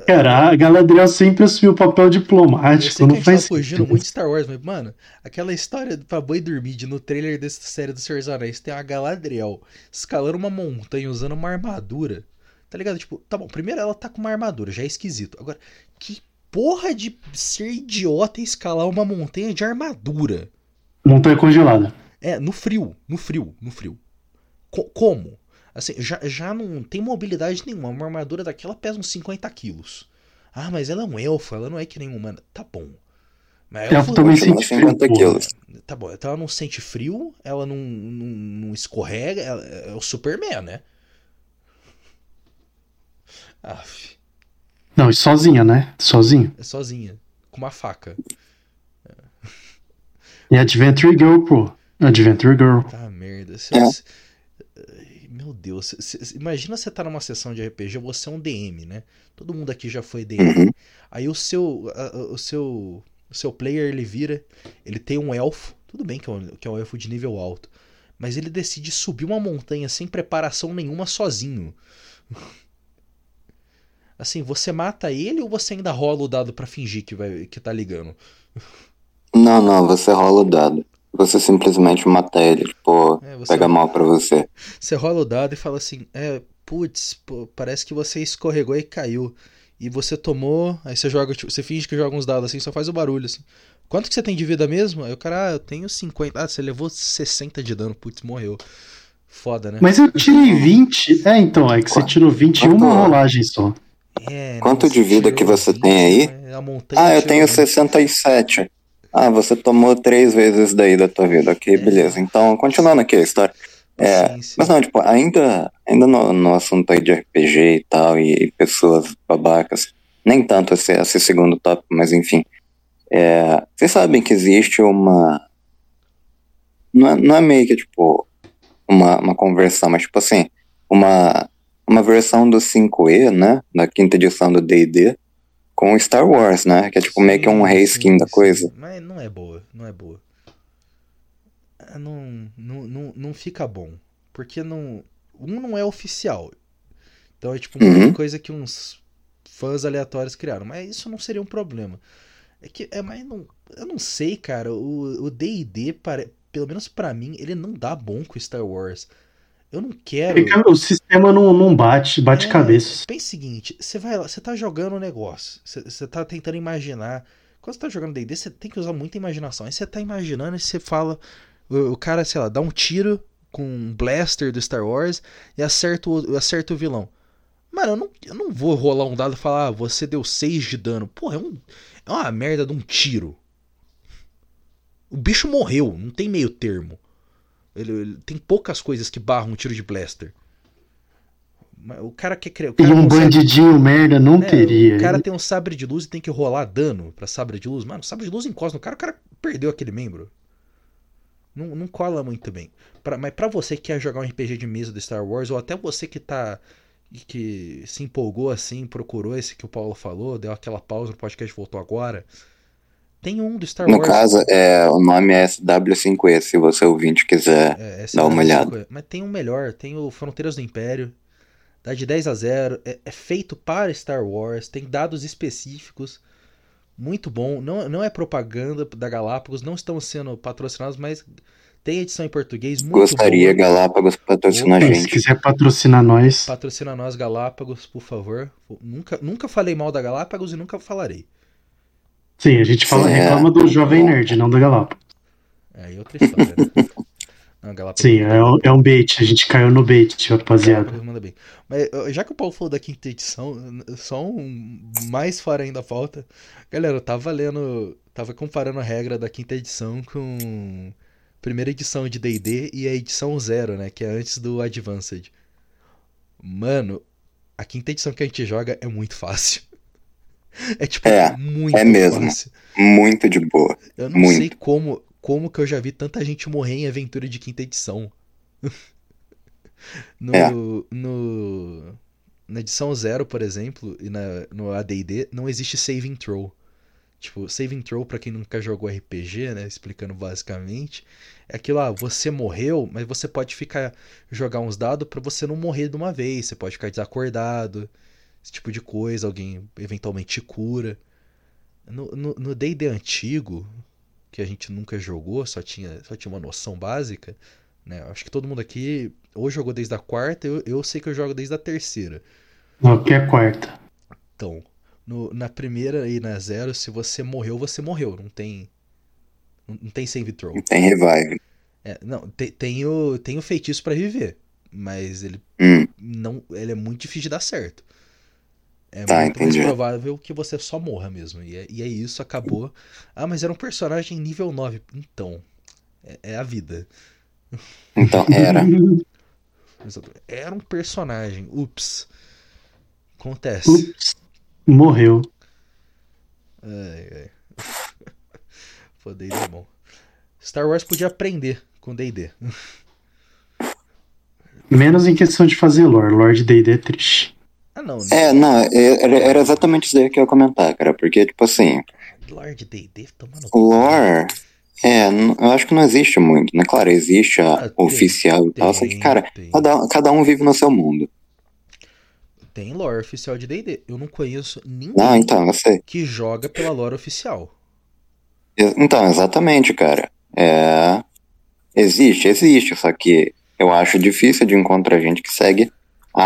Cara, a Galadriel sempre assumiu o papel diplomático, não gente tá faz fugindo muito de Star Wars, mas, mano, aquela história pra boi dormir de no trailer dessa série do Senhor dos Anéis tem a Galadriel escalando uma montanha usando uma armadura. Tá ligado? Tipo, tá bom, primeiro ela tá com uma armadura, já é esquisito. Agora, que porra de ser idiota e escalar uma montanha de armadura? Montanha congelada. É, no frio, no frio, no frio. Co- como? Assim, já, já não tem mobilidade nenhuma. Uma armadura daquela pesa uns 50 quilos. Ah, mas ela é um elfo, ela não é que nem um humana. Tá bom. Mas Elfo também sente frio, 50 pô. quilos. Tá bom, então ela não sente frio, ela não, não, não escorrega, ela- é o Superman, né? Aff, Não, e sozinha, né? Sozinho. é sozinha, com uma faca. E Adventure Girl, pô. Adventure Girl. Tá merda. Cê- É. cê- Meu Deus, cê- cê- imagina você tá numa sessão de RPG, você é um DM, né? Todo mundo aqui já foi DM. Uhum. Aí o seu, a- o seu, o seu player ele vira, ele tem um elfo, tudo bem que é um, que é um elfo de nível alto, mas ele decide subir uma montanha sem preparação nenhuma sozinho. Assim, você mata ele ou você ainda rola o dado pra fingir que vai que tá ligando? Não, não, você rola o dado. Você simplesmente mata ele, tipo, É, pega mal pra você. Você rola o dado e fala assim: É, putz, pô, parece que você escorregou e caiu. E você tomou. Aí você joga, tipo, você finge que joga uns dados assim, só faz o barulho assim. Quanto que você tem de vida mesmo? Aí o cara, ah, eu tenho 50. Ah, você levou 60 de dano, putz, morreu. Foda, né? Mas eu tirei 20. É, então, é que você tirou 20 em uma Quanto- rolagem só. É, Quanto né, de vida que você 20, tem aí? montanha Ah, eu tenho 20. 67. Ah, você tomou três vezes daí da tua vida. Ok, beleza. Então, continuando aqui a história. É, Sim, sim. Mas não, tipo, ainda, ainda no, no assunto aí de RPG e tal, e, pessoas babacas, nem tanto esse, esse segundo tópico, mas enfim. É, vocês sabem que existe uma. Não é, não é meio que, tipo, uma, uma conversão, mas, tipo assim, uma, uma versão do 5E, né? Da quinta edição do DD, com Star Wars, né? Que é, tipo, meio que um Sim, reskin sim, da sim. coisa. Mas não é boa, não é boa. Ah, Não, não, não, não fica bom. Porque não. Um não é oficial. Então é tipo uma Uhum. coisa que uns fãs aleatórios criaram. Mas isso não seria um problema. É que. É, mas não. Eu não sei, cara. O DD, pelo menos pra mim, ele não dá bom com Star Wars. Eu não quero. Fica- O sistema não, não bate, bate É, cabeça. Pensa o seguinte, você vai lá, você tá jogando um negócio, você, você tá tentando imaginar. Quando você tá jogando D&D, você tem que usar muita imaginação. Aí você tá imaginando e você fala, o, o cara, sei lá, dá um tiro com um blaster do Star Wars e acerta o, acerta o vilão. Mano, eu não, eu não vou rolar um dado e falar, ah, você deu 6 de dano. Porra, é, um, é uma merda de um tiro. O bicho morreu, não tem meio termo. Ele, ele- tem poucas coisas que barram um tiro de blaster. O cara quer criar. o E cara um consegue- bandidinho merda não é, teria. O cara tem um sabre de luz e tem que rolar dano pra sabre de luz. Mano, sabre de luz encosta no cara, o cara perdeu aquele membro. Não, não cola muito bem. Pra- mas pra você que quer jogar um RPG de mesa do Star Wars, ou até você que tá. que se empolgou assim, procurou esse que o Paulo falou, deu aquela pausa no podcast voltou agora. Tem um do Star No Wars. caso, é, o nome é SW5E, se você ouvinte quiser. É, Dá uma olhada. Mas tem um melhor, tem o Fronteiras do Império. Dá de 10 a 0. É, é feito para Star Wars, tem dados específicos. Muito bom. Não, não é propaganda da Galápagos, não estão sendo patrocinados, mas tem edição em português. Muito Gostaria, boa. Galápagos, patrocinar a Se gente. quiser patrocinar nós, Patrocina nós, Galápagos, por favor. Nunca, nunca falei mal da Galápagos e nunca falarei. Sim, a gente fala, É. reclama do Jovem Nerd, não da Galápagos. É aí outra história, né? [laughs] Não, Galápagos Sim, é, um- é um bait, a gente caiu no bait, rapaziada. Galápagos manda bem. Mas já que o Paulo falou da quinta edição, só um mais fora ainda falta. Galera, eu tava lendo, tava comparando a regra da quinta edição com a primeira edição de D&D e a edição zero, né, que é antes do Advanced. Mano, a quinta edição que a gente joga é muito fácil. É tipo É, muito é mesmo. fácil. Muito de boa. Eu não Muito. sei como, como que eu já vi tanta gente morrer em aventura de quinta edição. [laughs] no, É. no, na edição zero, por exemplo, e na, no AD&D, não existe saving throw. Tipo, saving throw, pra quem nunca jogou RPG, né, explicando basicamente, é aquilo, ah, você morreu, mas você pode ficar, jogar uns dados para você não morrer de uma vez, você pode ficar desacordado, esse tipo de coisa, alguém eventualmente te cura. No D&D antigo, que a gente nunca jogou, só tinha, só tinha uma noção básica, né, acho que todo mundo aqui ou jogou desde a quarta, eu, eu sei que eu jogo desde a terceira. Não, que é quarta. Então, no, na primeira e na zero, se você morreu, você morreu. Não tem. Não tem save throw. Não tem revive. É, não, tem, tem, o, tem o feitiço para reviver. Mas ele hum. não. Ele é muito difícil de dar certo. É tá, muito entendi. mais provável que você só morra mesmo. E é, e é isso, acabou. Ah, mas era um personagem nível 9. Então. É, é a vida. Então, era. [laughs] Era um personagem. Ups. Acontece. Ups. Morreu. Ai, ai. [laughs] Pô, D&D é bom. Star Wars podia aprender com D&D. Menos em questão de fazer lore. Lore de D&D é triste. Ah, não. Né? É, não, era, era exatamente isso daí que eu ia comentar, cara. Porque, tipo assim... Lore de D&D? Tomando... Lore... É, eu acho que não existe muito, né? Claro, existe a ah, oficial e tal, só que, cara, cada, cada um vive no seu mundo. Tem lore oficial de D&D. Eu não conheço ninguém não, então, eu sei. que joga pela lore oficial. Então, exatamente, cara. É... Existe, existe, só que eu acho difícil de encontrar gente que segue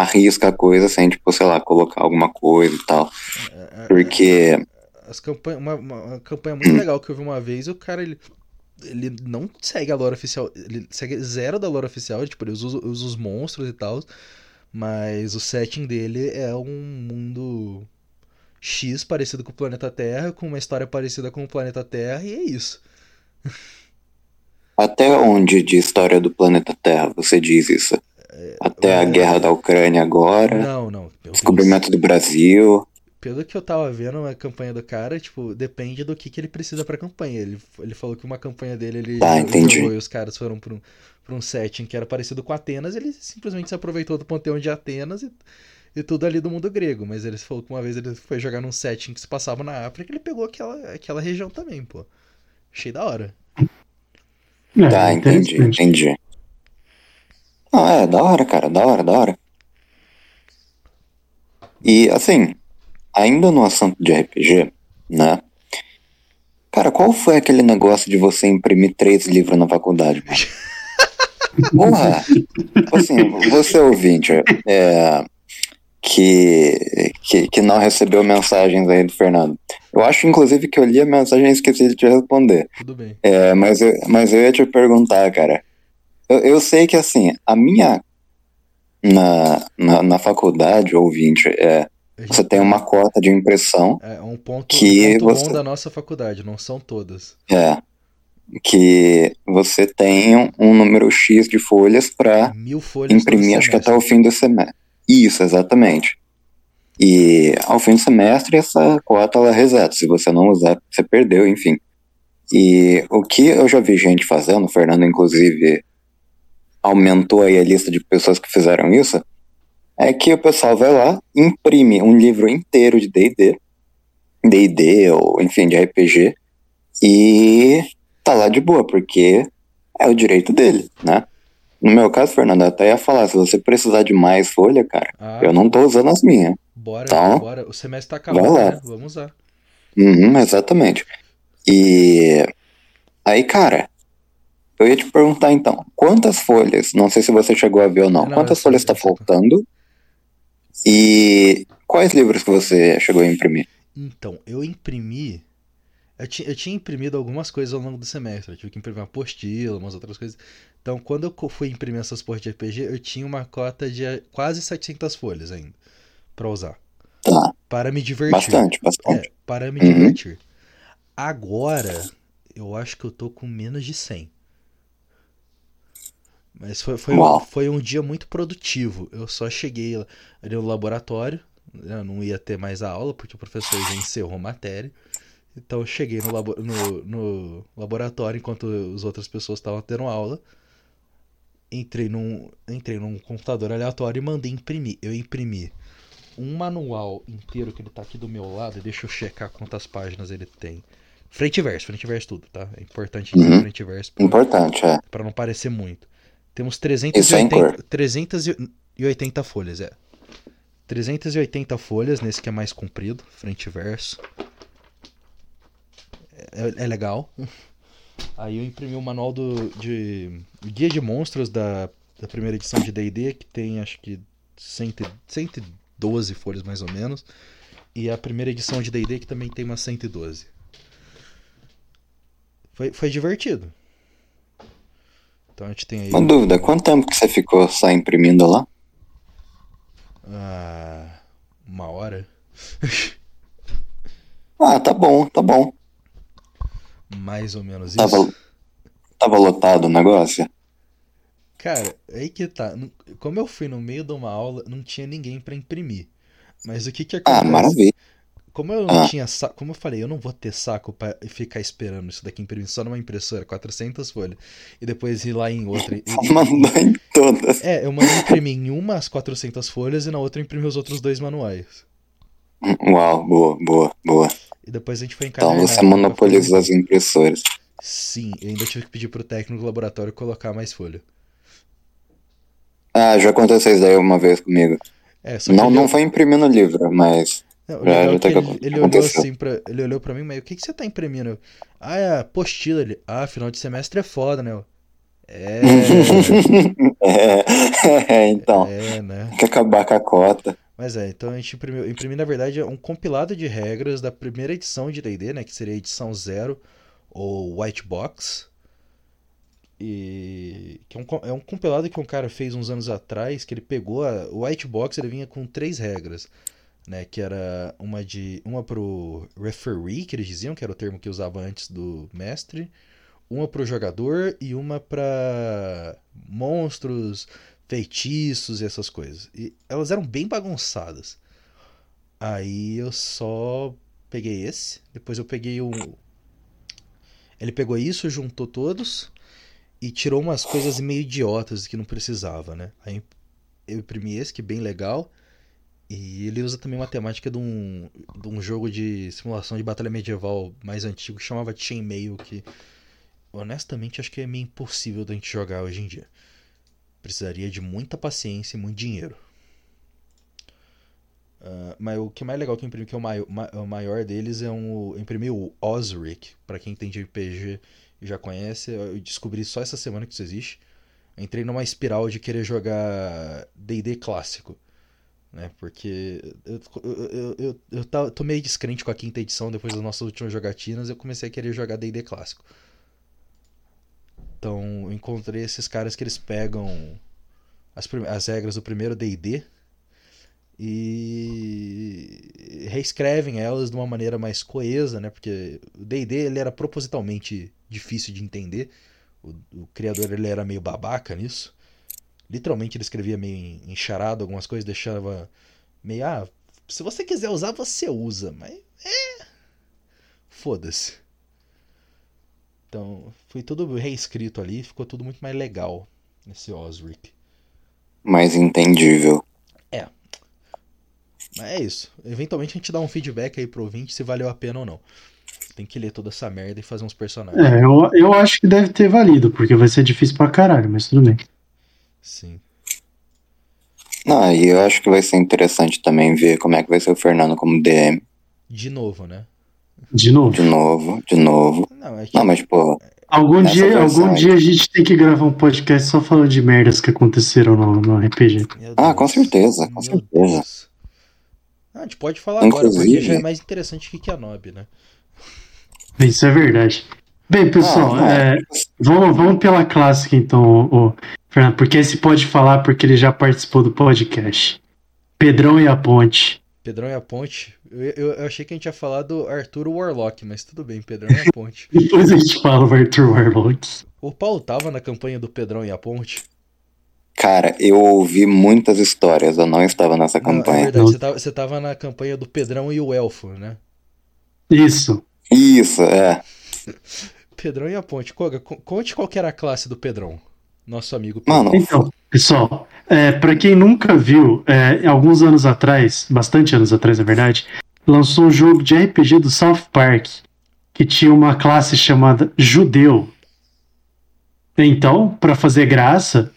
arrisca a coisa sem, tipo, sei lá, colocar alguma coisa e tal. É, é, Porque... As campanhas, uma, uma campanha muito [clears throat] legal que eu vi uma vez, o cara, ele ele não segue a lore oficial. Ele segue zero da lore oficial. Tipo, ele usa, usa os monstros e tal. Mas o setting dele é um mundo X parecido com o planeta Terra, com uma história parecida com o planeta Terra, e é isso. [laughs] Até onde de história do planeta Terra você diz isso? É, Até a é... guerra da Ucrânia agora? Não, não. Descobrimento do Brasil pelo que eu tava vendo a campanha do cara, tipo, depende do que, que ele precisa pra campanha. Ele, ele falou que uma campanha dele, ele ah, entendi. jogou e os caras foram pra um, pra um setting que era parecido com Atenas, ele simplesmente se aproveitou do panteão de Atenas e, e tudo ali do mundo grego. Mas ele falou que uma vez ele foi jogar num setting que se passava na África, ele pegou aquela, aquela região também, pô. Achei da hora. É, tá, entendi, entendi. Não, é, da hora, cara, da hora, da hora. E, assim, ainda no assunto de RPG, né? Cara, qual foi aquele negócio de você imprimir três livros na faculdade? [laughs] Porra! Tipo assim, você ouvinte é, que, que, que não recebeu mensagens aí do Fernando. Eu acho, inclusive, que eu li a mensagem e esqueci de te responder. Tudo bem. É, mas, eu, mas eu ia te perguntar, cara. Eu, eu sei que, assim, a minha. Na, na, na faculdade, ouvinte, é, você tem uma cota de impressão. É um ponto, que um ponto você... bom da nossa faculdade, não são todas. É. Que você tem um número X de folhas para imprimir, acho que até o fim do semestre. Isso, exatamente. E ao fim do semestre, essa cota ela reseta. Se você não usar, você perdeu, enfim. E o que eu já vi gente fazendo, o Fernando, inclusive, aumentou aí a lista de pessoas que fizeram isso é que o pessoal vai lá, imprime um livro inteiro de D&D, D&D ou enfim, de RPG, e tá lá de boa, porque é o direito dele, né? No meu caso, Fernando, eu até ia falar, se você precisar de mais folha, cara, ah, eu não tô usando as minhas. Bora, então, bora. O semestre tá acabando, né? Vamos usar. Uhum, exatamente. E aí, cara, eu ia te perguntar então, quantas folhas, não sei se você chegou a ver ou não, não quantas folhas tá faltando e quais livros que você chegou a imprimir? Então, eu imprimi. Eu, eu tinha imprimido algumas coisas ao longo do semestre. Eu tive que imprimir uma apostila, umas outras coisas. Então, quando eu fui imprimir essas porras de RPG, eu tinha uma cota de quase 700 folhas ainda para usar. Tá. Para me divertir. Bastante, bastante. É, para me uhum. divertir. Agora, eu acho que eu tô com menos de 100. Mas foi, foi, um, foi um dia muito produtivo. Eu só cheguei ali no laboratório, eu não ia ter mais a aula, porque o professor já encerrou a matéria. Então eu cheguei no, labo, no, no laboratório enquanto as outras pessoas estavam tendo aula. Entrei num, entrei num computador aleatório e mandei imprimir. Eu imprimi um manual inteiro que ele tá aqui do meu lado, deixa eu checar quantas páginas ele tem. Frente e verso, frente e verso tudo, tá? É importante Uhum. frente e verso pra, Importante, é. pra não parecer muito. Temos Isso é em 380, 380 folhas, é. 380 folhas nesse que é mais comprido, frente e verso. É, é legal. [laughs] Aí eu imprimi o manual do de guia de monstros da, da primeira edição de D&D que tem acho que 100, e- 112 folhas mais ou menos e a primeira edição de D&D que também tem umas 112. Foi, foi divertido. Então a gente tem aí Uma dúvida, quanto tempo que você ficou só imprimindo lá? ah, uma hora, [laughs] Ah, tá bom, tá bom. mais ou menos isso. Tava, tava lotado o negócio? Cara, aí que tá. Como eu fui no meio de uma aula, não tinha ninguém pra imprimir. Mas o que que Ah, acontece? maravilha. Como eu não Ah. tinha saco, como eu falei, eu não vou ter saco pra ficar esperando isso daqui imprimir só numa impressora, 400 folhas, e depois ir lá em outra. e- [laughs] Mandou em todas. É, eu mandei imprimir em uma as 400 folhas e na outra eu imprimi os outros dois manuais. Uau, boa, boa, boa. E depois a gente foi Então encadernar. você pra monopolizou as impressoras. Sim, eu ainda tive que pedir pro técnico do laboratório colocar mais folha. Ah, já aconteceu isso daí uma vez comigo. É, só que Não, ele- não foi imprimindo o livro, mas. Não, o legal é que tá ele, ele olhou assim pra. Ele olhou pra mim, mas o que, que você tá imprimindo? Eu, ah, é a apostila ele. Ah, final de semestre é foda, né? Eu, É, [laughs] é, é, então. é, né? Tem que acabar com a cota. Mas é, então a gente imprimiu, imprimi, na verdade, um compilado de regras da primeira edição de D&D, né? Que seria a edição zero, ou White Box. E que é um, é um compilado que um cara fez uns anos atrás, que ele pegou a, o White Box, ele vinha com três regras, né? Que era uma de uma pro referee, que eles diziam, que era o termo que usava antes do mestre, uma pro jogador e uma pra monstros, feitiços e essas coisas. E elas eram bem bagunçadas. Aí eu só peguei esse, depois eu peguei o ele pegou isso, juntou todos e tirou umas coisas meio idiotas que não precisava, né? Aí eu imprimi esse, que é bem legal. E ele usa também uma temática de um, de um jogo de simulação de batalha medieval mais antigo que chamava Chainmail, que honestamente acho que é meio impossível da gente jogar hoje em dia. Precisaria de muita paciência e muito dinheiro. Ah, mas o que é mais legal que eu imprimi, que é o maior, o maior deles, é um. Eu imprimi o Osric, pra quem tem de RPG e já conhece. Eu descobri só essa semana que isso existe. Entrei numa espiral de querer jogar DD clássico. Né? Porque eu, eu, eu, eu, eu tava- tô meio descrente com a quinta edição depois das nossas últimas jogatinas. Eu comecei a querer jogar DD clássico. Então eu encontrei esses caras que eles pegam as, as regras do primeiro DD e reescrevem elas de uma maneira mais coesa, né? Porque o D&D ele era propositalmente difícil de entender. O, o criador ele era meio babaca nisso. Literalmente ele escrevia meio encharado algumas coisas, deixava meio ah, se você quiser usar você usa, mas é foda-se. Então, foi tudo reescrito ali, ficou tudo muito mais legal nesse Osric. Mais entendível. Mas é isso. Eventualmente a gente dá um feedback aí pro ouvinte se valeu a pena ou não. Tem que ler toda essa merda e fazer uns personagens. É, eu, eu acho que deve ter valido, porque vai ser difícil pra caralho, mas tudo bem. Sim. Não, e eu acho que vai ser interessante também ver como é que vai ser o Fernando como DM. De novo, né? De novo. De novo, de novo. Não, é que. Não, mas, pô, Algum dia, algum aí. dia a gente tem que gravar um podcast só falando de merdas que aconteceram no, no RPG. Ah, com certeza, com Meu certeza. Deus. Ah, a gente pode falar agora, porque Inclusive- já é mais interessante que que a Nob, né? Isso é verdade. Bem, pessoal, Ah, é, vamos, vamos pela clássica então, Fernando, porque esse pode falar porque ele já participou do podcast. Pedrão e a Ponte. Pedrão e a Ponte. Eu, eu, eu achei que a gente ia falar do Arthur Warlock, mas tudo bem, Pedrão e a Ponte. [laughs] Depois a gente fala o Arthur Warlock. O Paulo tava na campanha do Pedrão e a Ponte? cara, eu ouvi muitas histórias, eu não estava nessa Não, é campanha. verdade, Não. você tava, você tava na campanha do Pedrão e o Elfo, né? Isso. Isso, é. [laughs] Pedrão e a Ponte. Koga, co- conte qual que era a classe do Pedrão. Nosso amigo Pedrão. Mano, Então, pessoal, É, para quem nunca viu, é, alguns anos atrás, bastante anos atrás, na verdade, lançou um jogo de RPG do South Park que tinha uma classe chamada Judeu. Então, para fazer graça,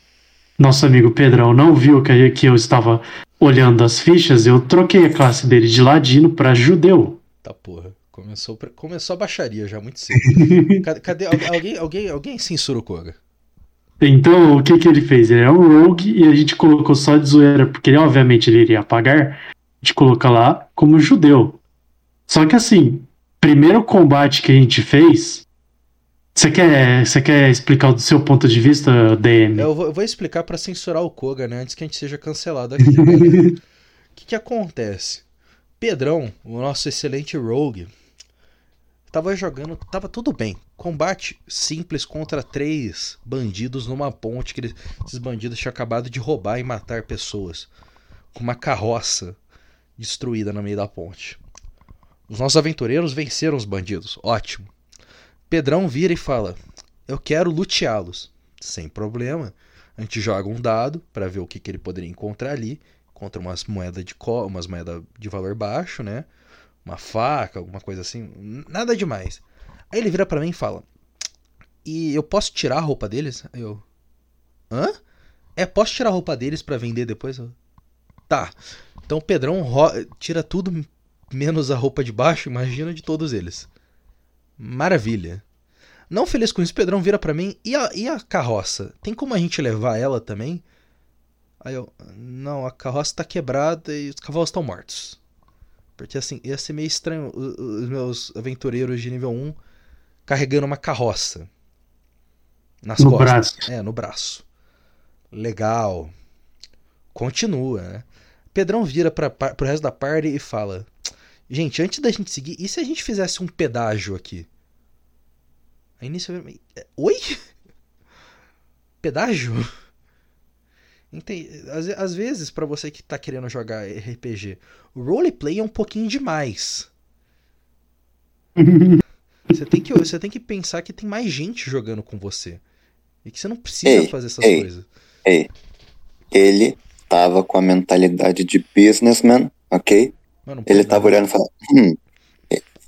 nosso amigo Pedrão não viu que, que eu estava olhando as fichas, eu troquei a classe dele de ladino para judeu. Tá porra. Começou, pra... Começou a baixaria já muito cedo. [laughs] cadê, cadê alguém, alguém, alguém censura o Koga? Então, o que que ele fez? Ele é um rogue e a gente colocou só de zoeira, porque ele, obviamente ele iria apagar. A gente coloca lá como judeu. Só que assim, primeiro combate que a gente fez. Você quer, você quer explicar do seu ponto de vista, DM? Eu vou, eu vou explicar para censurar o Koga, né? Antes que a gente seja cancelado aqui. [laughs] o que, que acontece? Pedrão, o nosso excelente rogue, tava jogando, tava tudo bem. Combate simples contra três bandidos numa ponte que eles, esses bandidos tinham acabado de roubar e matar pessoas com uma carroça destruída no meio da ponte. Os nossos aventureiros venceram os bandidos, ótimo. Pedrão vira e fala: Eu quero luteá-los. Sem problema. A gente joga um dado para ver o que, que ele poderia encontrar ali. Contra umas moedas de co umas moedas de valor baixo, né? Uma faca, alguma coisa assim, nada demais. Aí ele vira para mim e fala: "E eu posso tirar a roupa deles?" Aí eu: "Hã? É, posso tirar a roupa deles para vender depois?" Eu, tá. Então o Pedrão tira tudo menos a roupa de baixo, imagina de todos eles. Maravilha. Não feliz com isso, Pedrão vira para mim: "E a, e a carroça? Tem como a gente levar ela também?" Aí eu: "Não, a carroça tá quebrada e os cavalos estão mortos." Porque assim, ia ser meio estranho os meus aventureiros de nível 1 carregando uma carroça. Nas no costas. braço. É, no braço. Legal. Continua, né? Pedrão vira para pro resto da party e fala: Gente, antes da gente seguir, e se a gente fizesse um pedágio aqui? Aí nisso eu... Oi? [laughs] Pedágio? Às, às vezes, para você que tá querendo jogar RPG, o roleplay é um pouquinho demais. [laughs] você, tem que, você tem que pensar que tem mais gente jogando com você. E que você não precisa ei, fazer essas ei, coisas. Ei, ele tava com a mentalidade de businessman, ok? Mano, ele tava olhando e falando. Hum,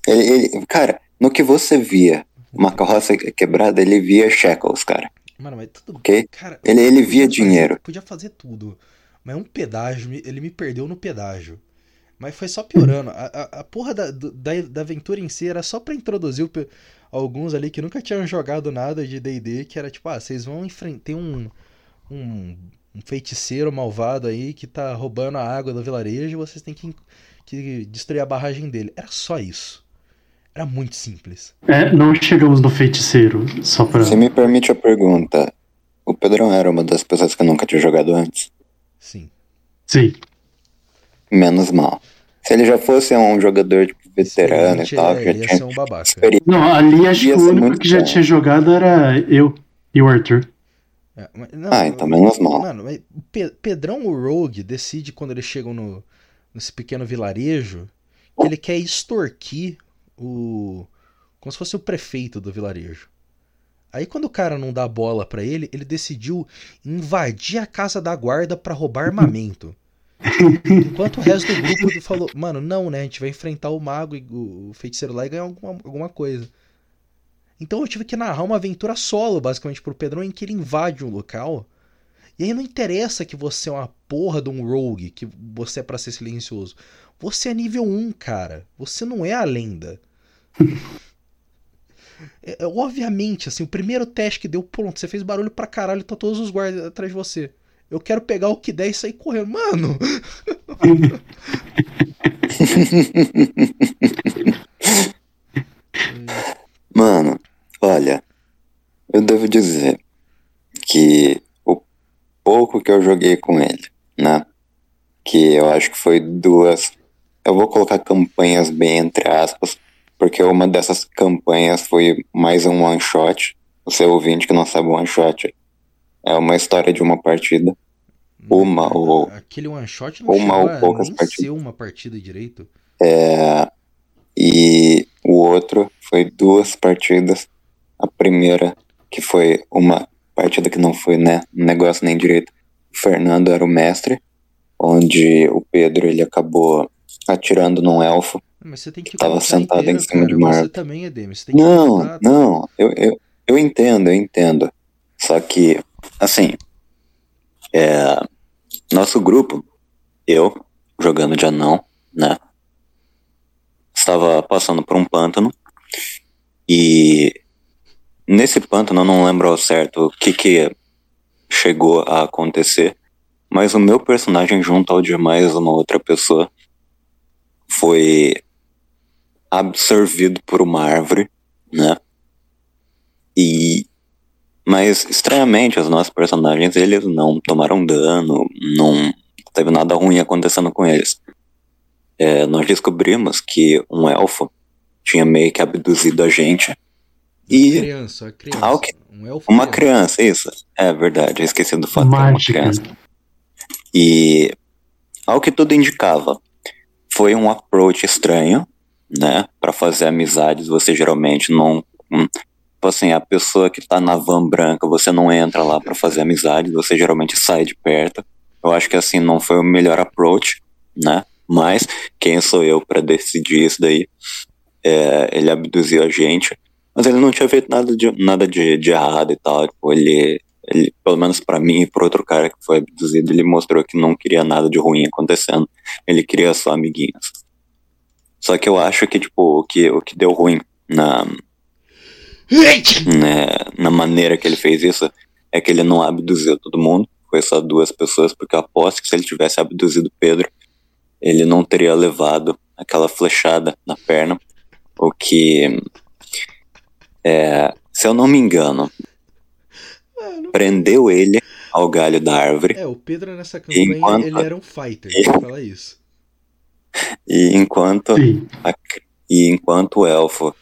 ele, ele, cara, no que você via uma carroça quebrada, ele via shekels, cara. Mano, mas tudo okay? Cara, ele, ele via dinheiro. Podia fazer tudo. Mas um pedágio, ele me perdeu no pedágio. Mas foi só piorando. A, a, a porra da, da, da aventura em si era só para introduzir o, alguns ali que nunca tinham jogado nada de DD, que era tipo, ah, vocês vão enfrentar. Um, um, um, feiticeiro malvado aí que tá roubando a água do vilarejo e vocês têm que, que destruir a barragem dele. Era só isso. Era muito simples. É, não chegamos no feiticeiro, só pra. Se me permite a pergunta, o Pedrão era uma das pessoas que nunca tinha jogado antes? Sim. Sim. Menos mal. Se ele já fosse um jogador tipo, veterano e tal, é, já ia tinha. Ser um babaca. Não, ali acho que o único que já tinha jogado era eu e o Arthur. É, mas, não, ah, então menos mal. Mano, mas Pedrão, o Rogue, decide quando eles chegam no, nesse pequeno vilarejo que ele quer extorquir o. como se fosse o prefeito do vilarejo. Aí quando o cara não dá bola para ele, ele decidiu invadir a casa da guarda para roubar armamento. [laughs] Enquanto o resto do grupo falou, mano, não, né? A gente vai enfrentar o mago e o feiticeiro lá e ganhar alguma, alguma coisa. Então eu tive que narrar uma aventura solo, basicamente, pro Pedrão, em que ele invade um local. E aí não interessa que você é uma porra de um rogue, que você é para ser silencioso. Você é nível 1, cara. Você não é a lenda. [laughs] É, é, obviamente, assim, o primeiro teste que deu, pronto, você fez barulho pra caralho, tá todos os guardas atrás de você. Eu quero pegar o que der e sair correndo. Mano! [laughs] Mano, olha, eu devo dizer que o pouco que eu joguei com ele, né? Que eu acho que foi duas. Eu vou colocar campanhas bem entre aspas, porque uma dessas campanhas foi mais um one shot. O seu ouvinte que não sabe one shot é uma história de uma partida. Uma ou. Aquele one shot não uma ou poucas nem partidas. ser uma partida direito. É. E o outro foi duas partidas. A primeira, que foi uma partida que não foi, né? Um negócio nem direito. o Fernando era o mestre, onde o Pedro ele acabou atirando num elfo. Mas você tem que Tava contar sentado em inteira, cima cara. de uma árvore. também é. Você tem que Não, contar. não, eu, eu, eu entendo, eu entendo. Só que, assim, é, nosso grupo, eu, jogando de anão, né? Estava passando por um pântano e nesse pântano eu não lembro ao certo o que que chegou a acontecer, mas o meu personagem junto ao de mais uma outra pessoa foi absorvido por uma árvore, né? E mas estranhamente os nossos personagens eles não tomaram dano, não teve nada ruim acontecendo com eles. É, nós descobrimos que um elfo tinha meio que abduzido a gente e Criança, uma criança. Ah. Um elfo uma criança, isso. É verdade, eu esqueci do fato que era uma criança. E ao que tudo indicava, foi um approach estranho, né? Pra fazer amizades, você geralmente não. hum, Tipo assim, a pessoa que tá na van branca, você não entra lá pra fazer amizade, você geralmente sai de perto. Eu acho que assim não foi o melhor approach, né? Mas quem sou eu pra decidir isso daí? É, ele abduziu a gente, mas ele não tinha feito nada de, nada de, de errado e tal. Tipo, ele, ele, pelo menos pra mim e pro outro cara que foi abduzido, ele mostrou que não queria nada de ruim acontecendo. Ele queria só amiguinhos. Só que eu acho que, tipo, o que, o que deu ruim na, né, na maneira que ele fez isso é que ele não abduziu todo mundo, foi só duas pessoas, porque eu aposto que se ele tivesse abduzido Pedro, ele não teria levado aquela flechada na perna, o que, é, se eu não me engano, Não- prendeu ele ao galho da árvore, É, o Pedro nessa campanha, Enquanto- ele era um fighter, eu falar isso. e enquanto a- e enquanto o elfo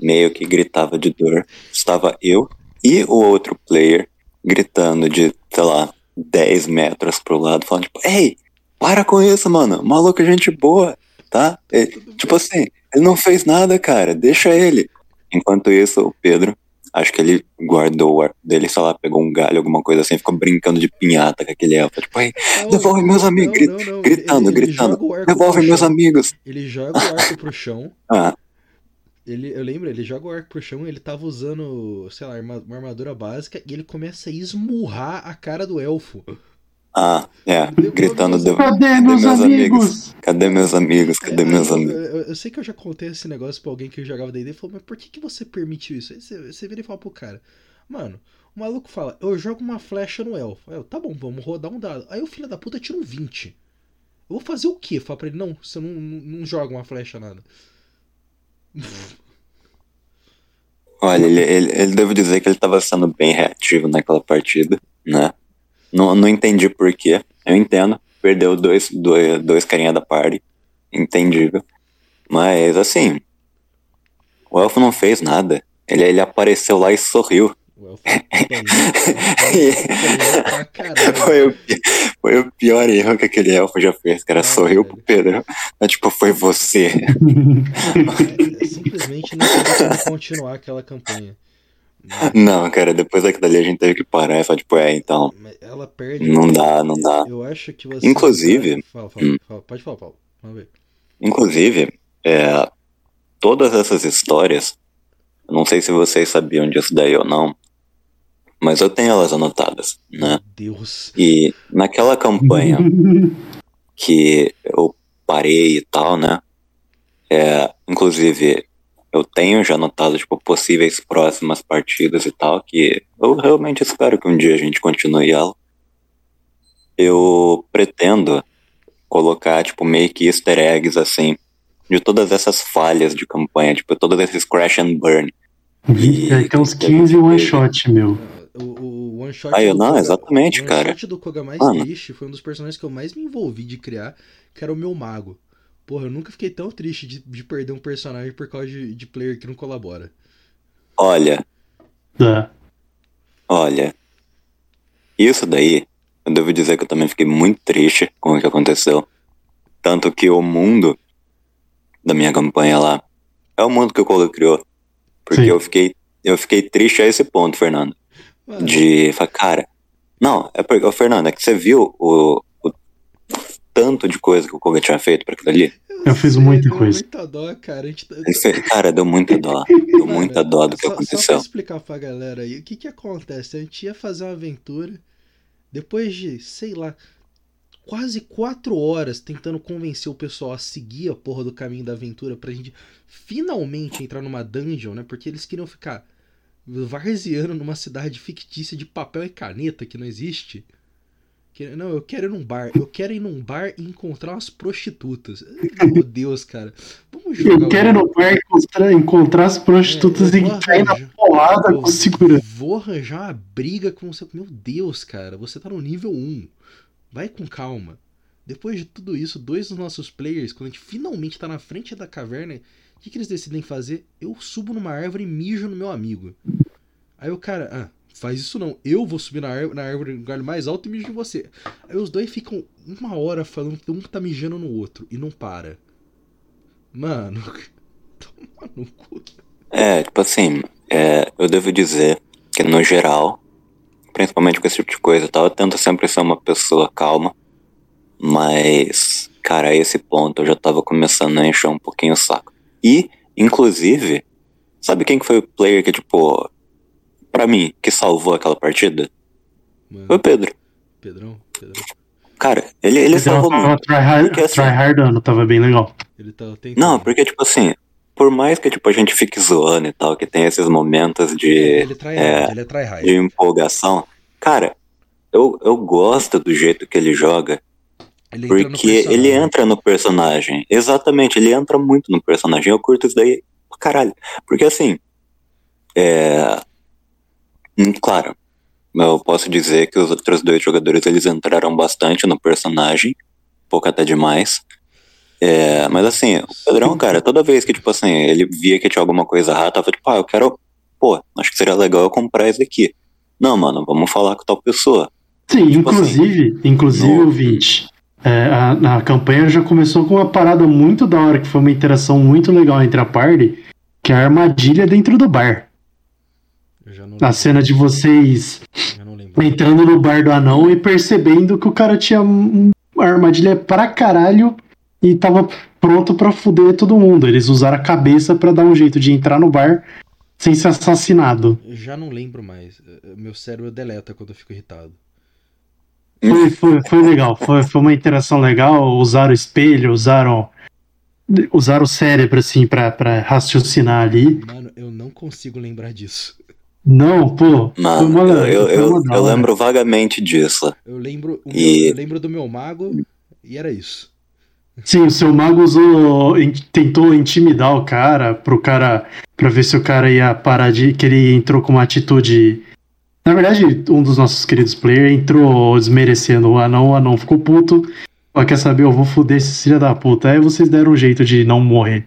meio que gritava de dor, estava eu e o outro player gritando de, sei lá, 10 metros pro lado, falando tipo, ei, para com isso, mano, maluco é gente boa, tá? E, tipo assim, ele não fez nada, cara, deixa ele. Enquanto isso, o Pedro, acho que ele guardou o arco dele, sei lá, pegou um galho, alguma coisa assim, ficou brincando de pinhata com aquele elfo, tipo, ei, Não, devolve meus amigos, não, não, não, gritando, ele- ele gritando, devolve meus chão. amigos. Ele joga o arco pro chão. [laughs] Ah, Ele, eu lembro, ele joga o arco pro chão, ele tava usando, sei lá, uma armadura básica e ele começa a esmurrar a cara do elfo. Ah, é, gritando, meus "Devo- Cadê meus amigos? Cadê meus amigos? Cadê É, meus eu, amigos? eu- eu sei que eu já contei esse negócio pra alguém que jogava D&D e falou, mas por que, que você permitiu isso? Aí você, você vira e fala pro cara, mano, o maluco fala, eu jogo uma flecha no elfo. Aí eu, tá bom, vamos rodar um dado. Aí o filho da puta tira um 20. Eu vou fazer o quê? Fala pra ele, não, você não, não, não joga uma flecha nada. Olha, ele, ele, ele devo dizer que ele tava sendo bem reativo naquela partida, né? Não, não entendi por quê. Eu entendo. Perdeu dois, dois, dois carinha da party. Entendível. Mas, assim, o elfo não fez nada. Ele, ele apareceu lá e sorriu. O elfo pra caralho. Foi o, foi o pior erro que aquele elfo já fez, cara. Ah, sorriu pro. Pedro. Mas, tipo, foi você. [laughs] Simplesmente não tem como [laughs] continuar aquela campanha. Não, cara, depois daquilo ali a gente teve que parar e falar, tipo, é, então. Mas Ela perde. Não dá, não dá. Eu acho que você. Inclusive- Fala, fala, Hum. fala. Pode falar, Paulo. Vamos ver. Inclusive, é, todas essas histórias, não sei se vocês sabiam disso daí ou não, mas eu tenho elas anotadas, né? Deus. E naquela campanha [laughs] que eu parei e tal, né? É, inclusive, eu tenho já anotado, tipo, possíveis próximas partidas e tal, que eu realmente espero que um dia a gente continue ela. Eu pretendo colocar, tipo, meio que easter eggs, assim, de todas essas falhas de campanha, tipo, todos esses crash and burn. E- É que uns 15 one shot, meu. O, o one shot. Aí eu do não, Koga- exatamente, one cara. shot do Koga mais Mano. triste foi um dos personagens que eu mais me envolvi de criar, que era o meu mago. Porra, eu nunca fiquei tão triste de, de perder um personagem por causa de, de player que não colabora. Olha, Tá. Olha, isso daí, eu devo dizer que eu também fiquei muito triste com o que aconteceu. Tanto que o mundo da minha campanha lá é o mundo que o Colo criou. Porque Sim. eu fiquei, eu fiquei triste a esse ponto, Fernando. Mano, De falar, cara, Não, é porque, ô, Fernando, é que você viu o, o tanto de coisa que o Koga tinha feito pra aquilo ali? Eu fiz muita deu coisa. muita dó, cara. A gente tá- cara, deu muita dó. [laughs] Deu Mano, muita dó do que só, Só aconteceu. pra explicar pra galera aí, o que que acontece? A gente ia fazer uma aventura, depois de, sei lá, quase quatro horas tentando convencer o pessoal a seguir a porra do caminho da aventura pra gente finalmente entrar numa dungeon, né? Porque eles queriam ficar varzeando numa cidade fictícia de papel e caneta que não existe. Não, eu quero ir num bar. Eu quero ir num bar e encontrar umas prostitutas. Meu Deus, cara. Vamos jogar. Eu quero ir um- no bar encontrar, encontrar as prostitutas É, e cair na porrada com segurança. Vou arranjar uma briga com você. Meu Deus, cara, você tá no nível 1. Vai com calma. Depois de tudo isso, dois dos nossos players, quando a gente finalmente tá na frente da caverna, o que, que eles decidem fazer? Eu subo numa árvore e mijo no meu amigo. Aí o cara, ah, faz isso não. Eu vou subir na na árvore no galho mais alto e mijo em você. Aí os dois ficam uma hora falando que um tá mijando no outro e não para. Mano, [laughs] toma no cu. É, tipo assim, é, eu devo dizer que no geral, principalmente com esse tipo de coisa e tal, eu tento sempre ser uma pessoa calma, mas, cara, a esse ponto eu já tava começando a encher um pouquinho o saco. E, inclusive, sabe quem que foi o player que, tipo, pra mim, que salvou aquela partida? Mano, Foi o Pedro. Pedrão, Pedrão. Cara, ele, ele Então, salvou tava muito. tryhard- Porque assim- tryhardando, tava bem legal. Ele tá tentando. Não, porque, tipo assim, por mais que, tipo, a gente fique zoando e tal, que tem esses momentos de... Ele é tryhard, ele é tryhard. de empolgação. Cara, eu, eu gosto do jeito que ele joga, Ele entra porque personagem. ele entra no personagem. Exatamente, ele entra muito no personagem. Eu curto isso daí pra caralho. Porque assim, é. Hum, Claro, eu posso dizer que os outros dois jogadores eles entraram bastante no personagem, um pouco até demais. É, mas assim, o Pedrão, cara, toda vez que, tipo assim, ele via que tinha alguma coisa errada, tava tipo, ah, eu quero. Pô, acho que seria legal eu comprar esse aqui. Não, mano, vamos falar com tal pessoa. Sim, Tipo inclusive, inclusive, no- ouvinte, é, a, a campanha já começou com uma parada muito da hora, que foi uma interação muito legal entre a party, que é a armadilha dentro do bar. A cena de vocês entrando no bar do anão e percebendo que o cara tinha um- uma armadilha pra caralho e tava pronto pra fuder todo mundo. Eles usaram a cabeça pra dar um jeito de entrar no bar sem ser assassinado. Eu já não lembro mais. Meu cérebro deleta quando eu fico irritado. Foi, foi, foi legal, foi, foi uma interação legal. Usaram o espelho, usaram, usaram o cérebro assim pra, pra raciocinar ali. Mano, eu não consigo lembrar disso. Não, pô, foi Mano, uma, eu, eu, eu, eu lembro vagamente disso. Eu lembro, E- eu lembro do meu mago e era isso. Sim, o seu mago usou, in- tentou intimidar o cara pro cara pra ver se o cara ia parar de que ele entrou com uma atitude. Na verdade, um dos nossos queridos players entrou desmerecendo o anão, o anão ficou puto. Ó, quer saber? Eu vou foder esse filho da puta. Aí vocês deram um jeito de não morrer.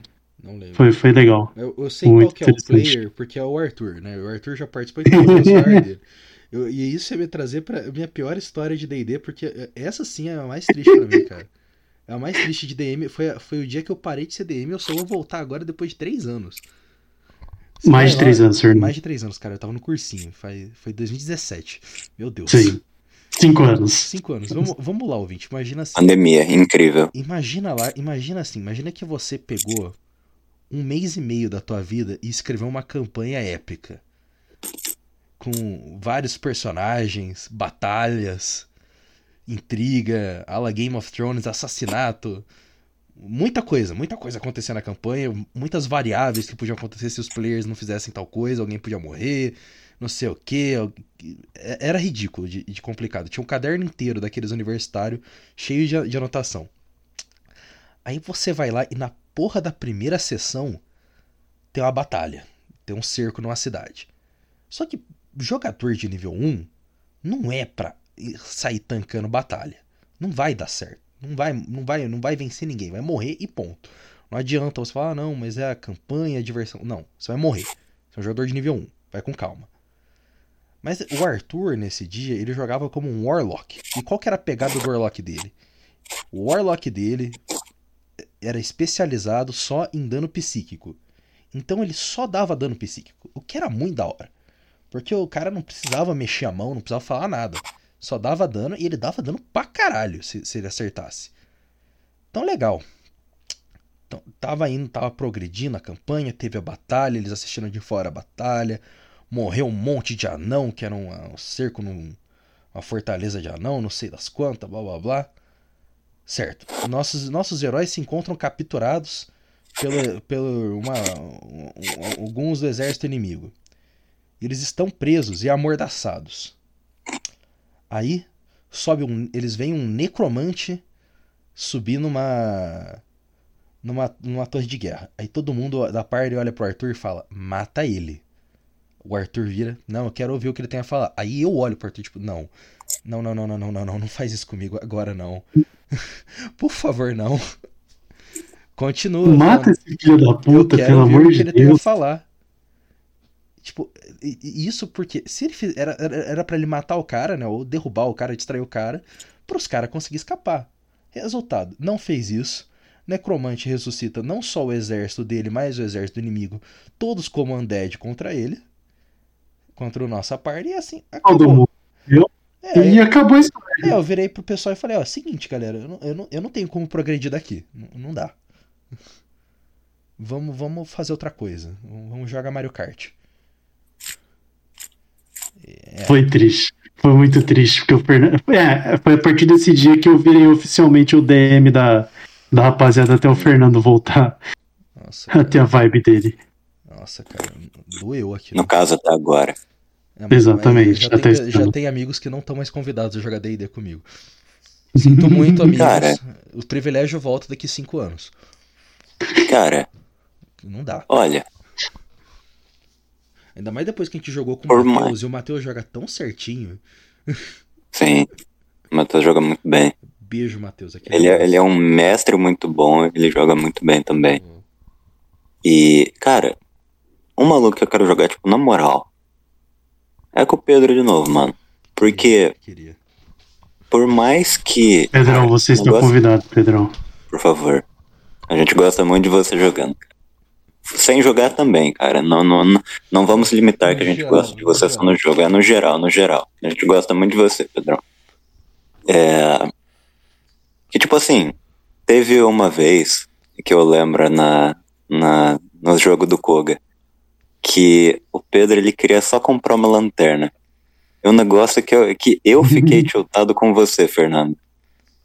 Foi, foi legal. Eu, eu sei Muito qual que é o player, porque é o Arthur, né? O Arthur já participou de todas as. [laughs] Eu- e isso ia me trazer pra minha pior história de D&D, porque essa sim é a mais triste pra mim, cara. É a mais triste de DM. Foi, foi o dia que eu parei de ser DM, eu só vou voltar agora depois de três anos. Você Mais de lá- três anos, Fernando. Mais de três anos, cara. Eu tava no cursinho. Foi, foi 2017. Meu Deus. Sim. Cinco anos. Cinco anos. Vamos, vamos lá, ouvinte. Imagina assim. Pandemia, incrível. Imagina lá, imagina assim, imagina que você pegou um mês e meio da tua vida e escreveu uma campanha épica. Com vários personagens, batalhas, intriga, a la Game of Thrones, assassinato. Muita coisa, muita coisa acontecia na campanha, muitas variáveis que podiam acontecer se os players não fizessem tal coisa, alguém podia morrer, não sei o que. Era ridículo de, de complicado. Tinha um caderno inteiro daqueles universitários cheio de, de anotação. Aí você vai lá e na porra da primeira sessão tem uma batalha. Tem um cerco numa cidade. Só que jogador de nível 1 não é pra sair tancando batalha. Não vai dar certo. Não vai, não vai, não vai vencer ninguém. Vai morrer e ponto. Não adianta você falar, ah, não, mas é a campanha, a diversão. Não, você vai morrer. Você é um jogador de nível 1. Vai com calma. Mas o Arthur, nesse dia, ele jogava como um Warlock. E qual que era a pegada do Warlock dele? O Warlock dele era especializado só em dano psíquico. Então ele só dava dano psíquico, o que era muito da hora. Porque o cara não precisava mexer a mão, não precisava falar nada. Só dava dano e ele dava dano pra caralho se, se ele acertasse. Então, legal. Então, tava indo, tava progredindo a campanha, teve a batalha, eles assistiram de fora a batalha. Morreu um monte de anão, que era um, um cerco num, uma fortaleza de anão, não sei das quantas, blá blá blá. Certo. Nossos, nossos heróis se encontram capturados pelo, pelo uma, um, alguns do exército inimigo. Eles estão presos e amordaçados. Aí sobe um, eles veem um necromante subir numa numa, numa torre de guerra. Aí todo mundo da parte olha pro Arthur e fala: "Mata ele". O Arthur vira: "Não, eu quero ouvir o que ele tem a falar". Aí eu olho pro Arthur tipo: "Não. Não, não, não, não, não, não, não, não faz isso comigo agora não. [laughs] Por favor, não". Continua. Mata falando, esse filho da puta, pelo amor de ele Deus. falar. Tipo, isso porque se ele fiz, era era para ele matar o cara, né, ou derrubar o cara, distrair o cara, para os caras conseguir escapar. Resultado, não fez isso. Necromante ressuscita não só o exército dele, mas o exército do inimigo, todos como undead contra ele, contra o nossa party, e assim Todo acabou. mundo. É, E acabou a história. é, eu virei pro pessoal e falei, ó, seguinte, galera, eu não, eu não, eu não tenho como progredir daqui. N- Não dá. Vamos, vamos fazer outra coisa. Vamos jogar Mario Kart. É. Foi triste. Foi muito triste, porque o Fernando. É, foi a partir desse dia que eu virei oficialmente o DM da, da rapaziada até o Fernando voltar Nossa, a ter a vibe dele. nossa, cara, doeu aqui. No caso, até agora. É, Exatamente, Já, já tá tem, já tem amigos que não estão mais convidados a jogar D&D comigo. [laughs] Sinto muito, amigos. Cara. O privilégio volta daqui cinco anos. Cara, Não dá. olha, Ainda mais depois que a gente jogou com o Matheus. mais- E o Matheus joga tão certinho. sim. O Matheus joga muito bem. Beijo, Matheus. Aqui Ele é, ele é um mestre muito bom, ele joga muito bem também. E, cara, um maluco que eu quero jogar, tipo, na moral, é com o Pedro de novo, mano. Porque, por mais que. Pedrão, cara, você está negócio- convidado, Pedrão. Por favor. A gente gosta muito de você jogando. cara. Sem jogar também, cara. Não, não, não, não vamos limitar que a No gente geral, gosta de no você só no jogo. É no geral, no geral. A gente gosta muito de você, Pedrão. É. Que tipo assim, teve uma vez que eu lembro na, na, no jogo do Koga que o Pedro ele queria só comprar uma lanterna. E um negócio que eu, que eu fiquei [laughs] tiltado com você, Fernando.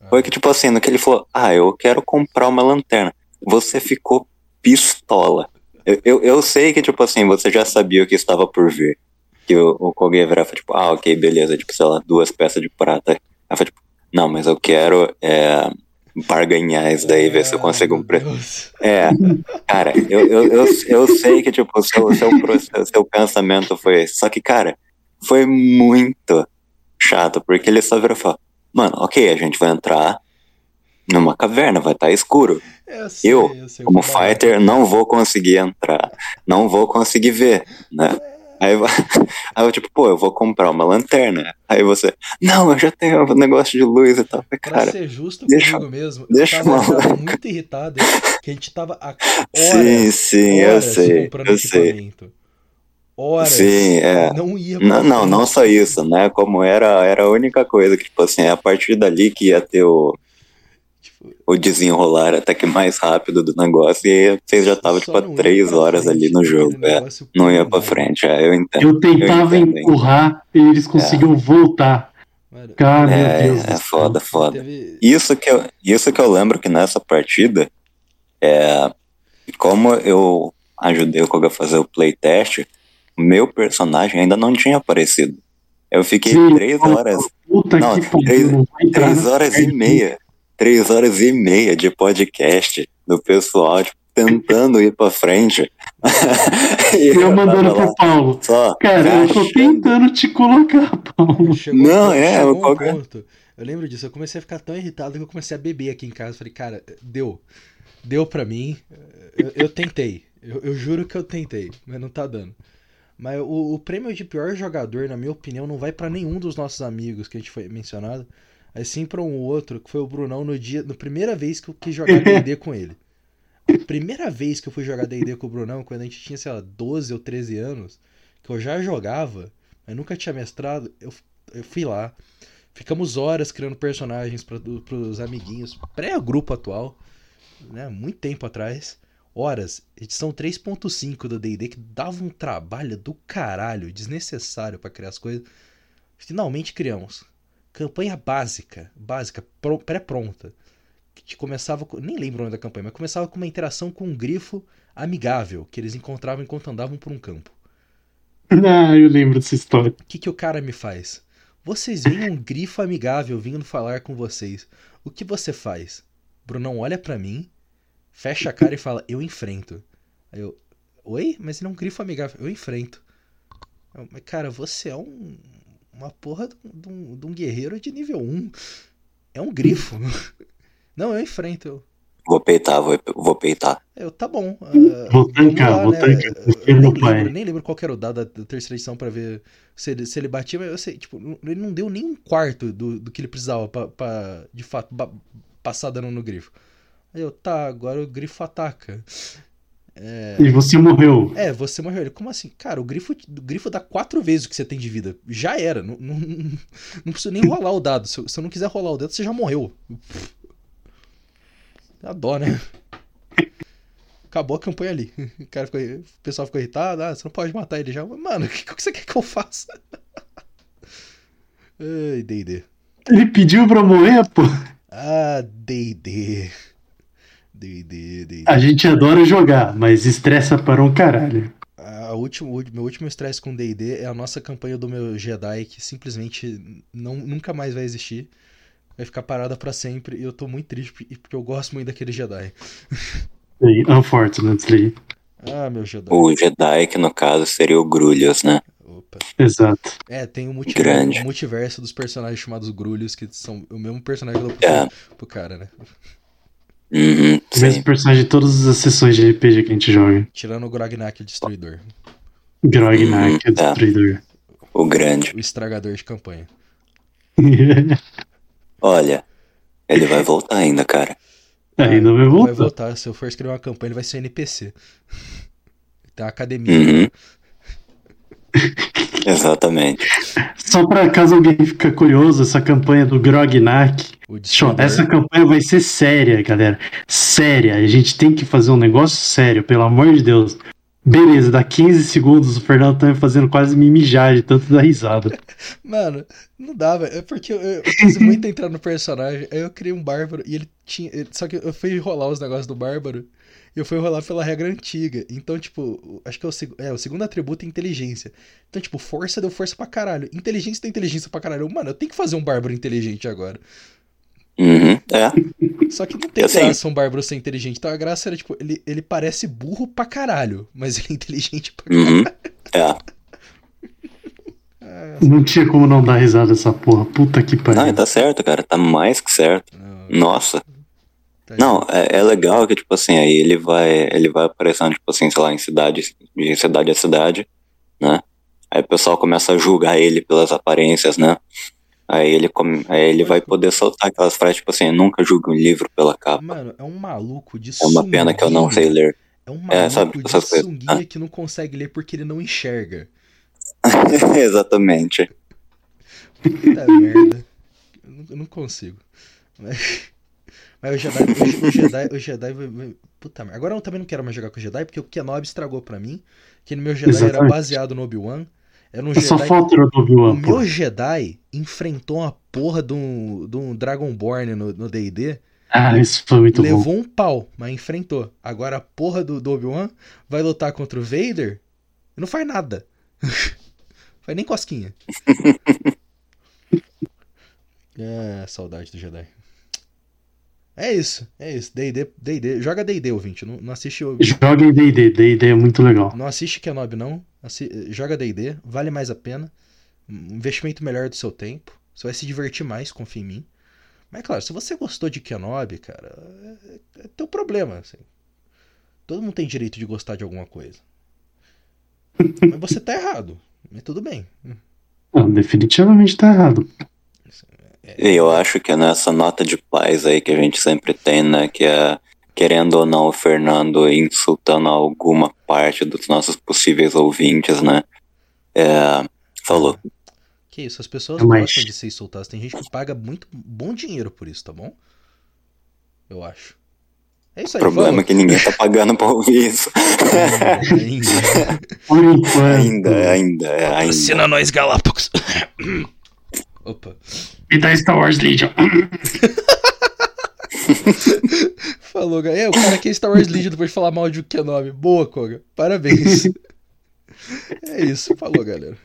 Foi que, tipo assim, no que ele falou, ah, eu quero comprar uma lanterna. Você ficou pistola. Eu, eu, eu sei que, tipo assim, você já sabia o que estava por vir. Que o, o virar e falar, tipo, ah, ok, beleza, tipo, sei lá, duas peças de prata. Aí foi tipo, não, mas eu quero é, barganhar isso daí, ver se eu consigo um preço. É, cara, eu, eu, eu, eu sei que, tipo, o seu, seu, seu pensamento foi esse. Só que, cara, foi muito chato, porque ele só virou e falou, mano, ok, a gente vai entrar numa caverna, vai estar escuro. Eu, sei, Eu, sei, Como dar- fighter, não vou conseguir entrar, não vou conseguir ver, né? Aí, eu- [laughs] aí eu, tipo, pô, eu vou comprar uma lanterna. Aí você, não, eu já tenho um negócio de luz e tal. Eu falei, Pra Cara, ser justo deixa- comigo mesmo, deixa eu tava eu- muito irritado que a gente tava [laughs] sim, horas, sim, eu horas sei, comprando eu sei. equipamento. Horas. Sim, é. Não ia pra Não, não, não só isso, né? Como era, era a única coisa que, tipo assim, é a partir dali que ia ter o, o desenrolar até que mais rápido do negócio e vocês já estavam, tipo, há ia três horas frente, ali no jogo, é. Não ia pra frente, é, eu entendo. Eu tentava entendo, hein? empurrar e eles conseguiam voltar. Mano, Cara, meu É, Deus. é foda, foda. teve- Isso que, eu, isso que eu lembro que nessa partida, é, como eu ajudei o Koga a fazer o playtest, o meu personagem ainda não tinha aparecido. Eu fiquei Sim, três horas Puta Não, que pariu. três- entrar Três horas e meia. Três horas e meia de podcast do pessoal, tipo, tentando ir pra frente. [laughs] e Eu mandando pro Paulo. Só Cara, eu tô tentando te colocar, Paulo. Chegou, Não, é, um qualquer- ponto. Eu lembro disso, eu comecei a ficar tão irritado que eu comecei a beber aqui em casa. Falei, cara, deu. Deu pra mim. Eu, eu tentei. Eu, eu juro que eu tentei, mas não tá dando. Mas o, o prêmio de pior jogador, na minha opinião, não vai pra nenhum dos nossos amigos que a gente foi mencionado. Aí sim pra um outro, que foi o Brunão no dia. Na primeira vez que eu quis jogar DD [laughs] com ele. A primeira vez que eu fui jogar DD com o Brunão, quando a gente tinha, sei lá, 12 ou 13 anos, que eu já jogava, mas nunca tinha mestrado, eu, eu fui lá, Ficamos horas criando personagens para os amiguinhos, pré-grupo atual, né? Muito tempo atrás. Horas, edição 3.5 do D&D que dava um trabalho do caralho, desnecessário para criar as coisas. Finalmente criamos. Campanha básica, básica, pré-pronta. Que começava com, nem lembro o nome da campanha, mas começava com uma interação com um grifo amigável que eles encontravam enquanto andavam por um campo. [laughs] Ah, eu lembro dessa história. O que, que o cara me faz? Vocês veem um [laughs] grifo amigável vindo falar com vocês. O que você faz? Brunão olha para mim, fecha a cara e fala: Eu enfrento. Aí eu: Oi? Mas ele é um grifo amigável. Eu enfrento. Eu, mas, cara, você é um, uma porra de um, de um guerreiro de nível 1. É um grifo. [laughs] Não, eu enfrento. Eu, Vou peitar, vou, vou peitar. Eu, tá bom. Uh, vou tancar, lá, vou né? tancar. Eu nem, lembro, nem lembro qual era o dado da, terceira edição pra ver se ele, se ele batia, mas eu sei, tipo, ele não deu nem um quarto do, do que ele precisava pra, pra de fato, passar dano no grifo. Aí eu, tá, agora o grifo ataca. É... E você morreu. É, você morreu. Ele, como assim? Cara, o grifo, o grifo dá quatro vezes o que você tem de vida. Já era. Não, não, não precisa nem rolar o dado. Se, se eu não quiser rolar o dado, você já morreu. Dá dó, né? Acabou a campanha ali. O, cara ficou, o pessoal ficou irritado. Ah, você não pode matar ele já. Mano, o que, que você quer que eu faça? Ai, D&D. Ele pediu pra morrer, pô. Ah, D&D. D&D, D&D. A gente adora jogar, mas estressa para um caralho. A último, meu último estresse com D&D é a nossa campanha do meu Jedi, que simplesmente não, nunca mais vai existir vai ficar parada para sempre. E eu tô muito triste porque eu gosto muito daquele Jedi. Unfortunately. Ah, meu Jedi. O Jedi, que no caso seria o Grulhos, né? Opa. Exato. É, tem um multiverso, um multiverso dos personagens chamados Grulhos, que são o mesmo personagem que eu pro, é. pro cara, né? Uhum, o mesmo personagem de todas as sessões de RPG que a gente joga. Tirando o Grognak, o Destruidor. Grognak, uhum, o Destruidor. É. O grande. O estragador de campanha. [laughs] Olha, ele vai voltar ainda, cara. Ainda vai voltar. Vai voltar. Se eu for escrever uma campanha, ele vai ser NPC. [laughs] Tem uma academia. Uhum. [laughs] Exatamente. Só para caso alguém fique curioso, essa campanha do Grognak. Essa campanha vai ser séria, galera. Séria. A gente tem que fazer um negócio sério, pelo amor de Deus. Beleza, dá 15 segundos, o Fernando tá me fazendo quase me mijar de tanto dar risada. [laughs] Mano, não dá, velho. É porque eu, eu, quis muito entrar no personagem. Aí eu criei um bárbaro e ele tinha. Só que eu fui rolar os negócios do bárbaro eu fui rolar pela regra antiga. Então, tipo, acho que é o, é, o segundo atributo é inteligência. Então, tipo, força deu força pra caralho. Inteligência deu inteligência pra caralho. Mano, eu tenho que fazer um bárbaro inteligente agora. Uhum, é. Só que não tem assim, graça um bárbaro ser inteligente. Então a graça era, tipo, ele, ele parece burro pra caralho, mas ele é inteligente pra uhum, caralho. É. [laughs] Não tinha como não dar risada essa porra. Puta que pariu. Não, tá certo, cara. Tá mais que certo. Não, Nossa. Tá não, é, é, legal que, tipo assim, aí ele vai, ele vai aparecendo, tipo assim, sei lá, em cidade, de cidade a cidade, né? Aí o pessoal começa a julgar ele pelas aparências, né? Aí ele, come, aí ele vai poder soltar aquelas frases, tipo assim, nunca julgue um livro pela capa. Mano, é um maluco de É uma pena que eu não sei ler. É um maluco é, sabe, de sunguinha ah. que não consegue ler porque ele não enxerga. [laughs] Exatamente. Puta merda. Eu não, consigo. Mas, mas o Jedi, o, o Jedi, o Jedi Puta merda. Agora eu também não quero mais jogar com o Jedi, porque o Kenobi estragou pra mim. Que no meu Jedi Exatamente. era baseado no Obi-Wan. Era um Jedi. Só falta o Obi-Wan. O meu Jedi enfrentou uma porra de um, de um Dragonborn no DD. Ah, isso foi muito levou bom. Levou um pau, mas enfrentou. Agora a porra do, do Obi-Wan vai lutar contra o Vader e não faz nada. [laughs] faz nem cosquinha. [laughs] é, saudade do Jedi. É isso, é isso. D&D, D&D. Joga D&D, ouvinte. Não, não assiste... O... Joga D&D, D&D é muito legal. Não assiste Kenobi, não. Assi... Joga D&D, vale mais a pena. Um investimento melhor do seu tempo. Você vai se divertir mais, confia em mim. Mas claro, se você gostou de Kenobi, cara, é, é teu problema. Assim. Todo mundo tem direito de gostar de alguma coisa. [laughs] Mas você tá errado. Mas tudo bem. Não, definitivamente tá errado. Eu acho que é nessa nota de paz aí que a gente sempre tem, né? Que é, querendo ou não, o Fernando insultando alguma parte dos nossos possíveis ouvintes, né? É, falou. Que isso, as pessoas Mas- gostam de ser insultadas. Tem gente que paga muito bom dinheiro por isso, tá bom? Eu acho. É isso O aí, problema é vamos. que ninguém tá pagando pra ouvir isso. [laughs] Ainda. Por enquanto. ainda, ainda, é, ainda. Assina nós, Galápagos. Opa. E da Star Wars Legion. [laughs] Falou, galera. É, o cara que é Star Wars Legion depois de falar mal de Kenobi. Boa, Koga. Parabéns. [laughs] É isso. Falou, galera.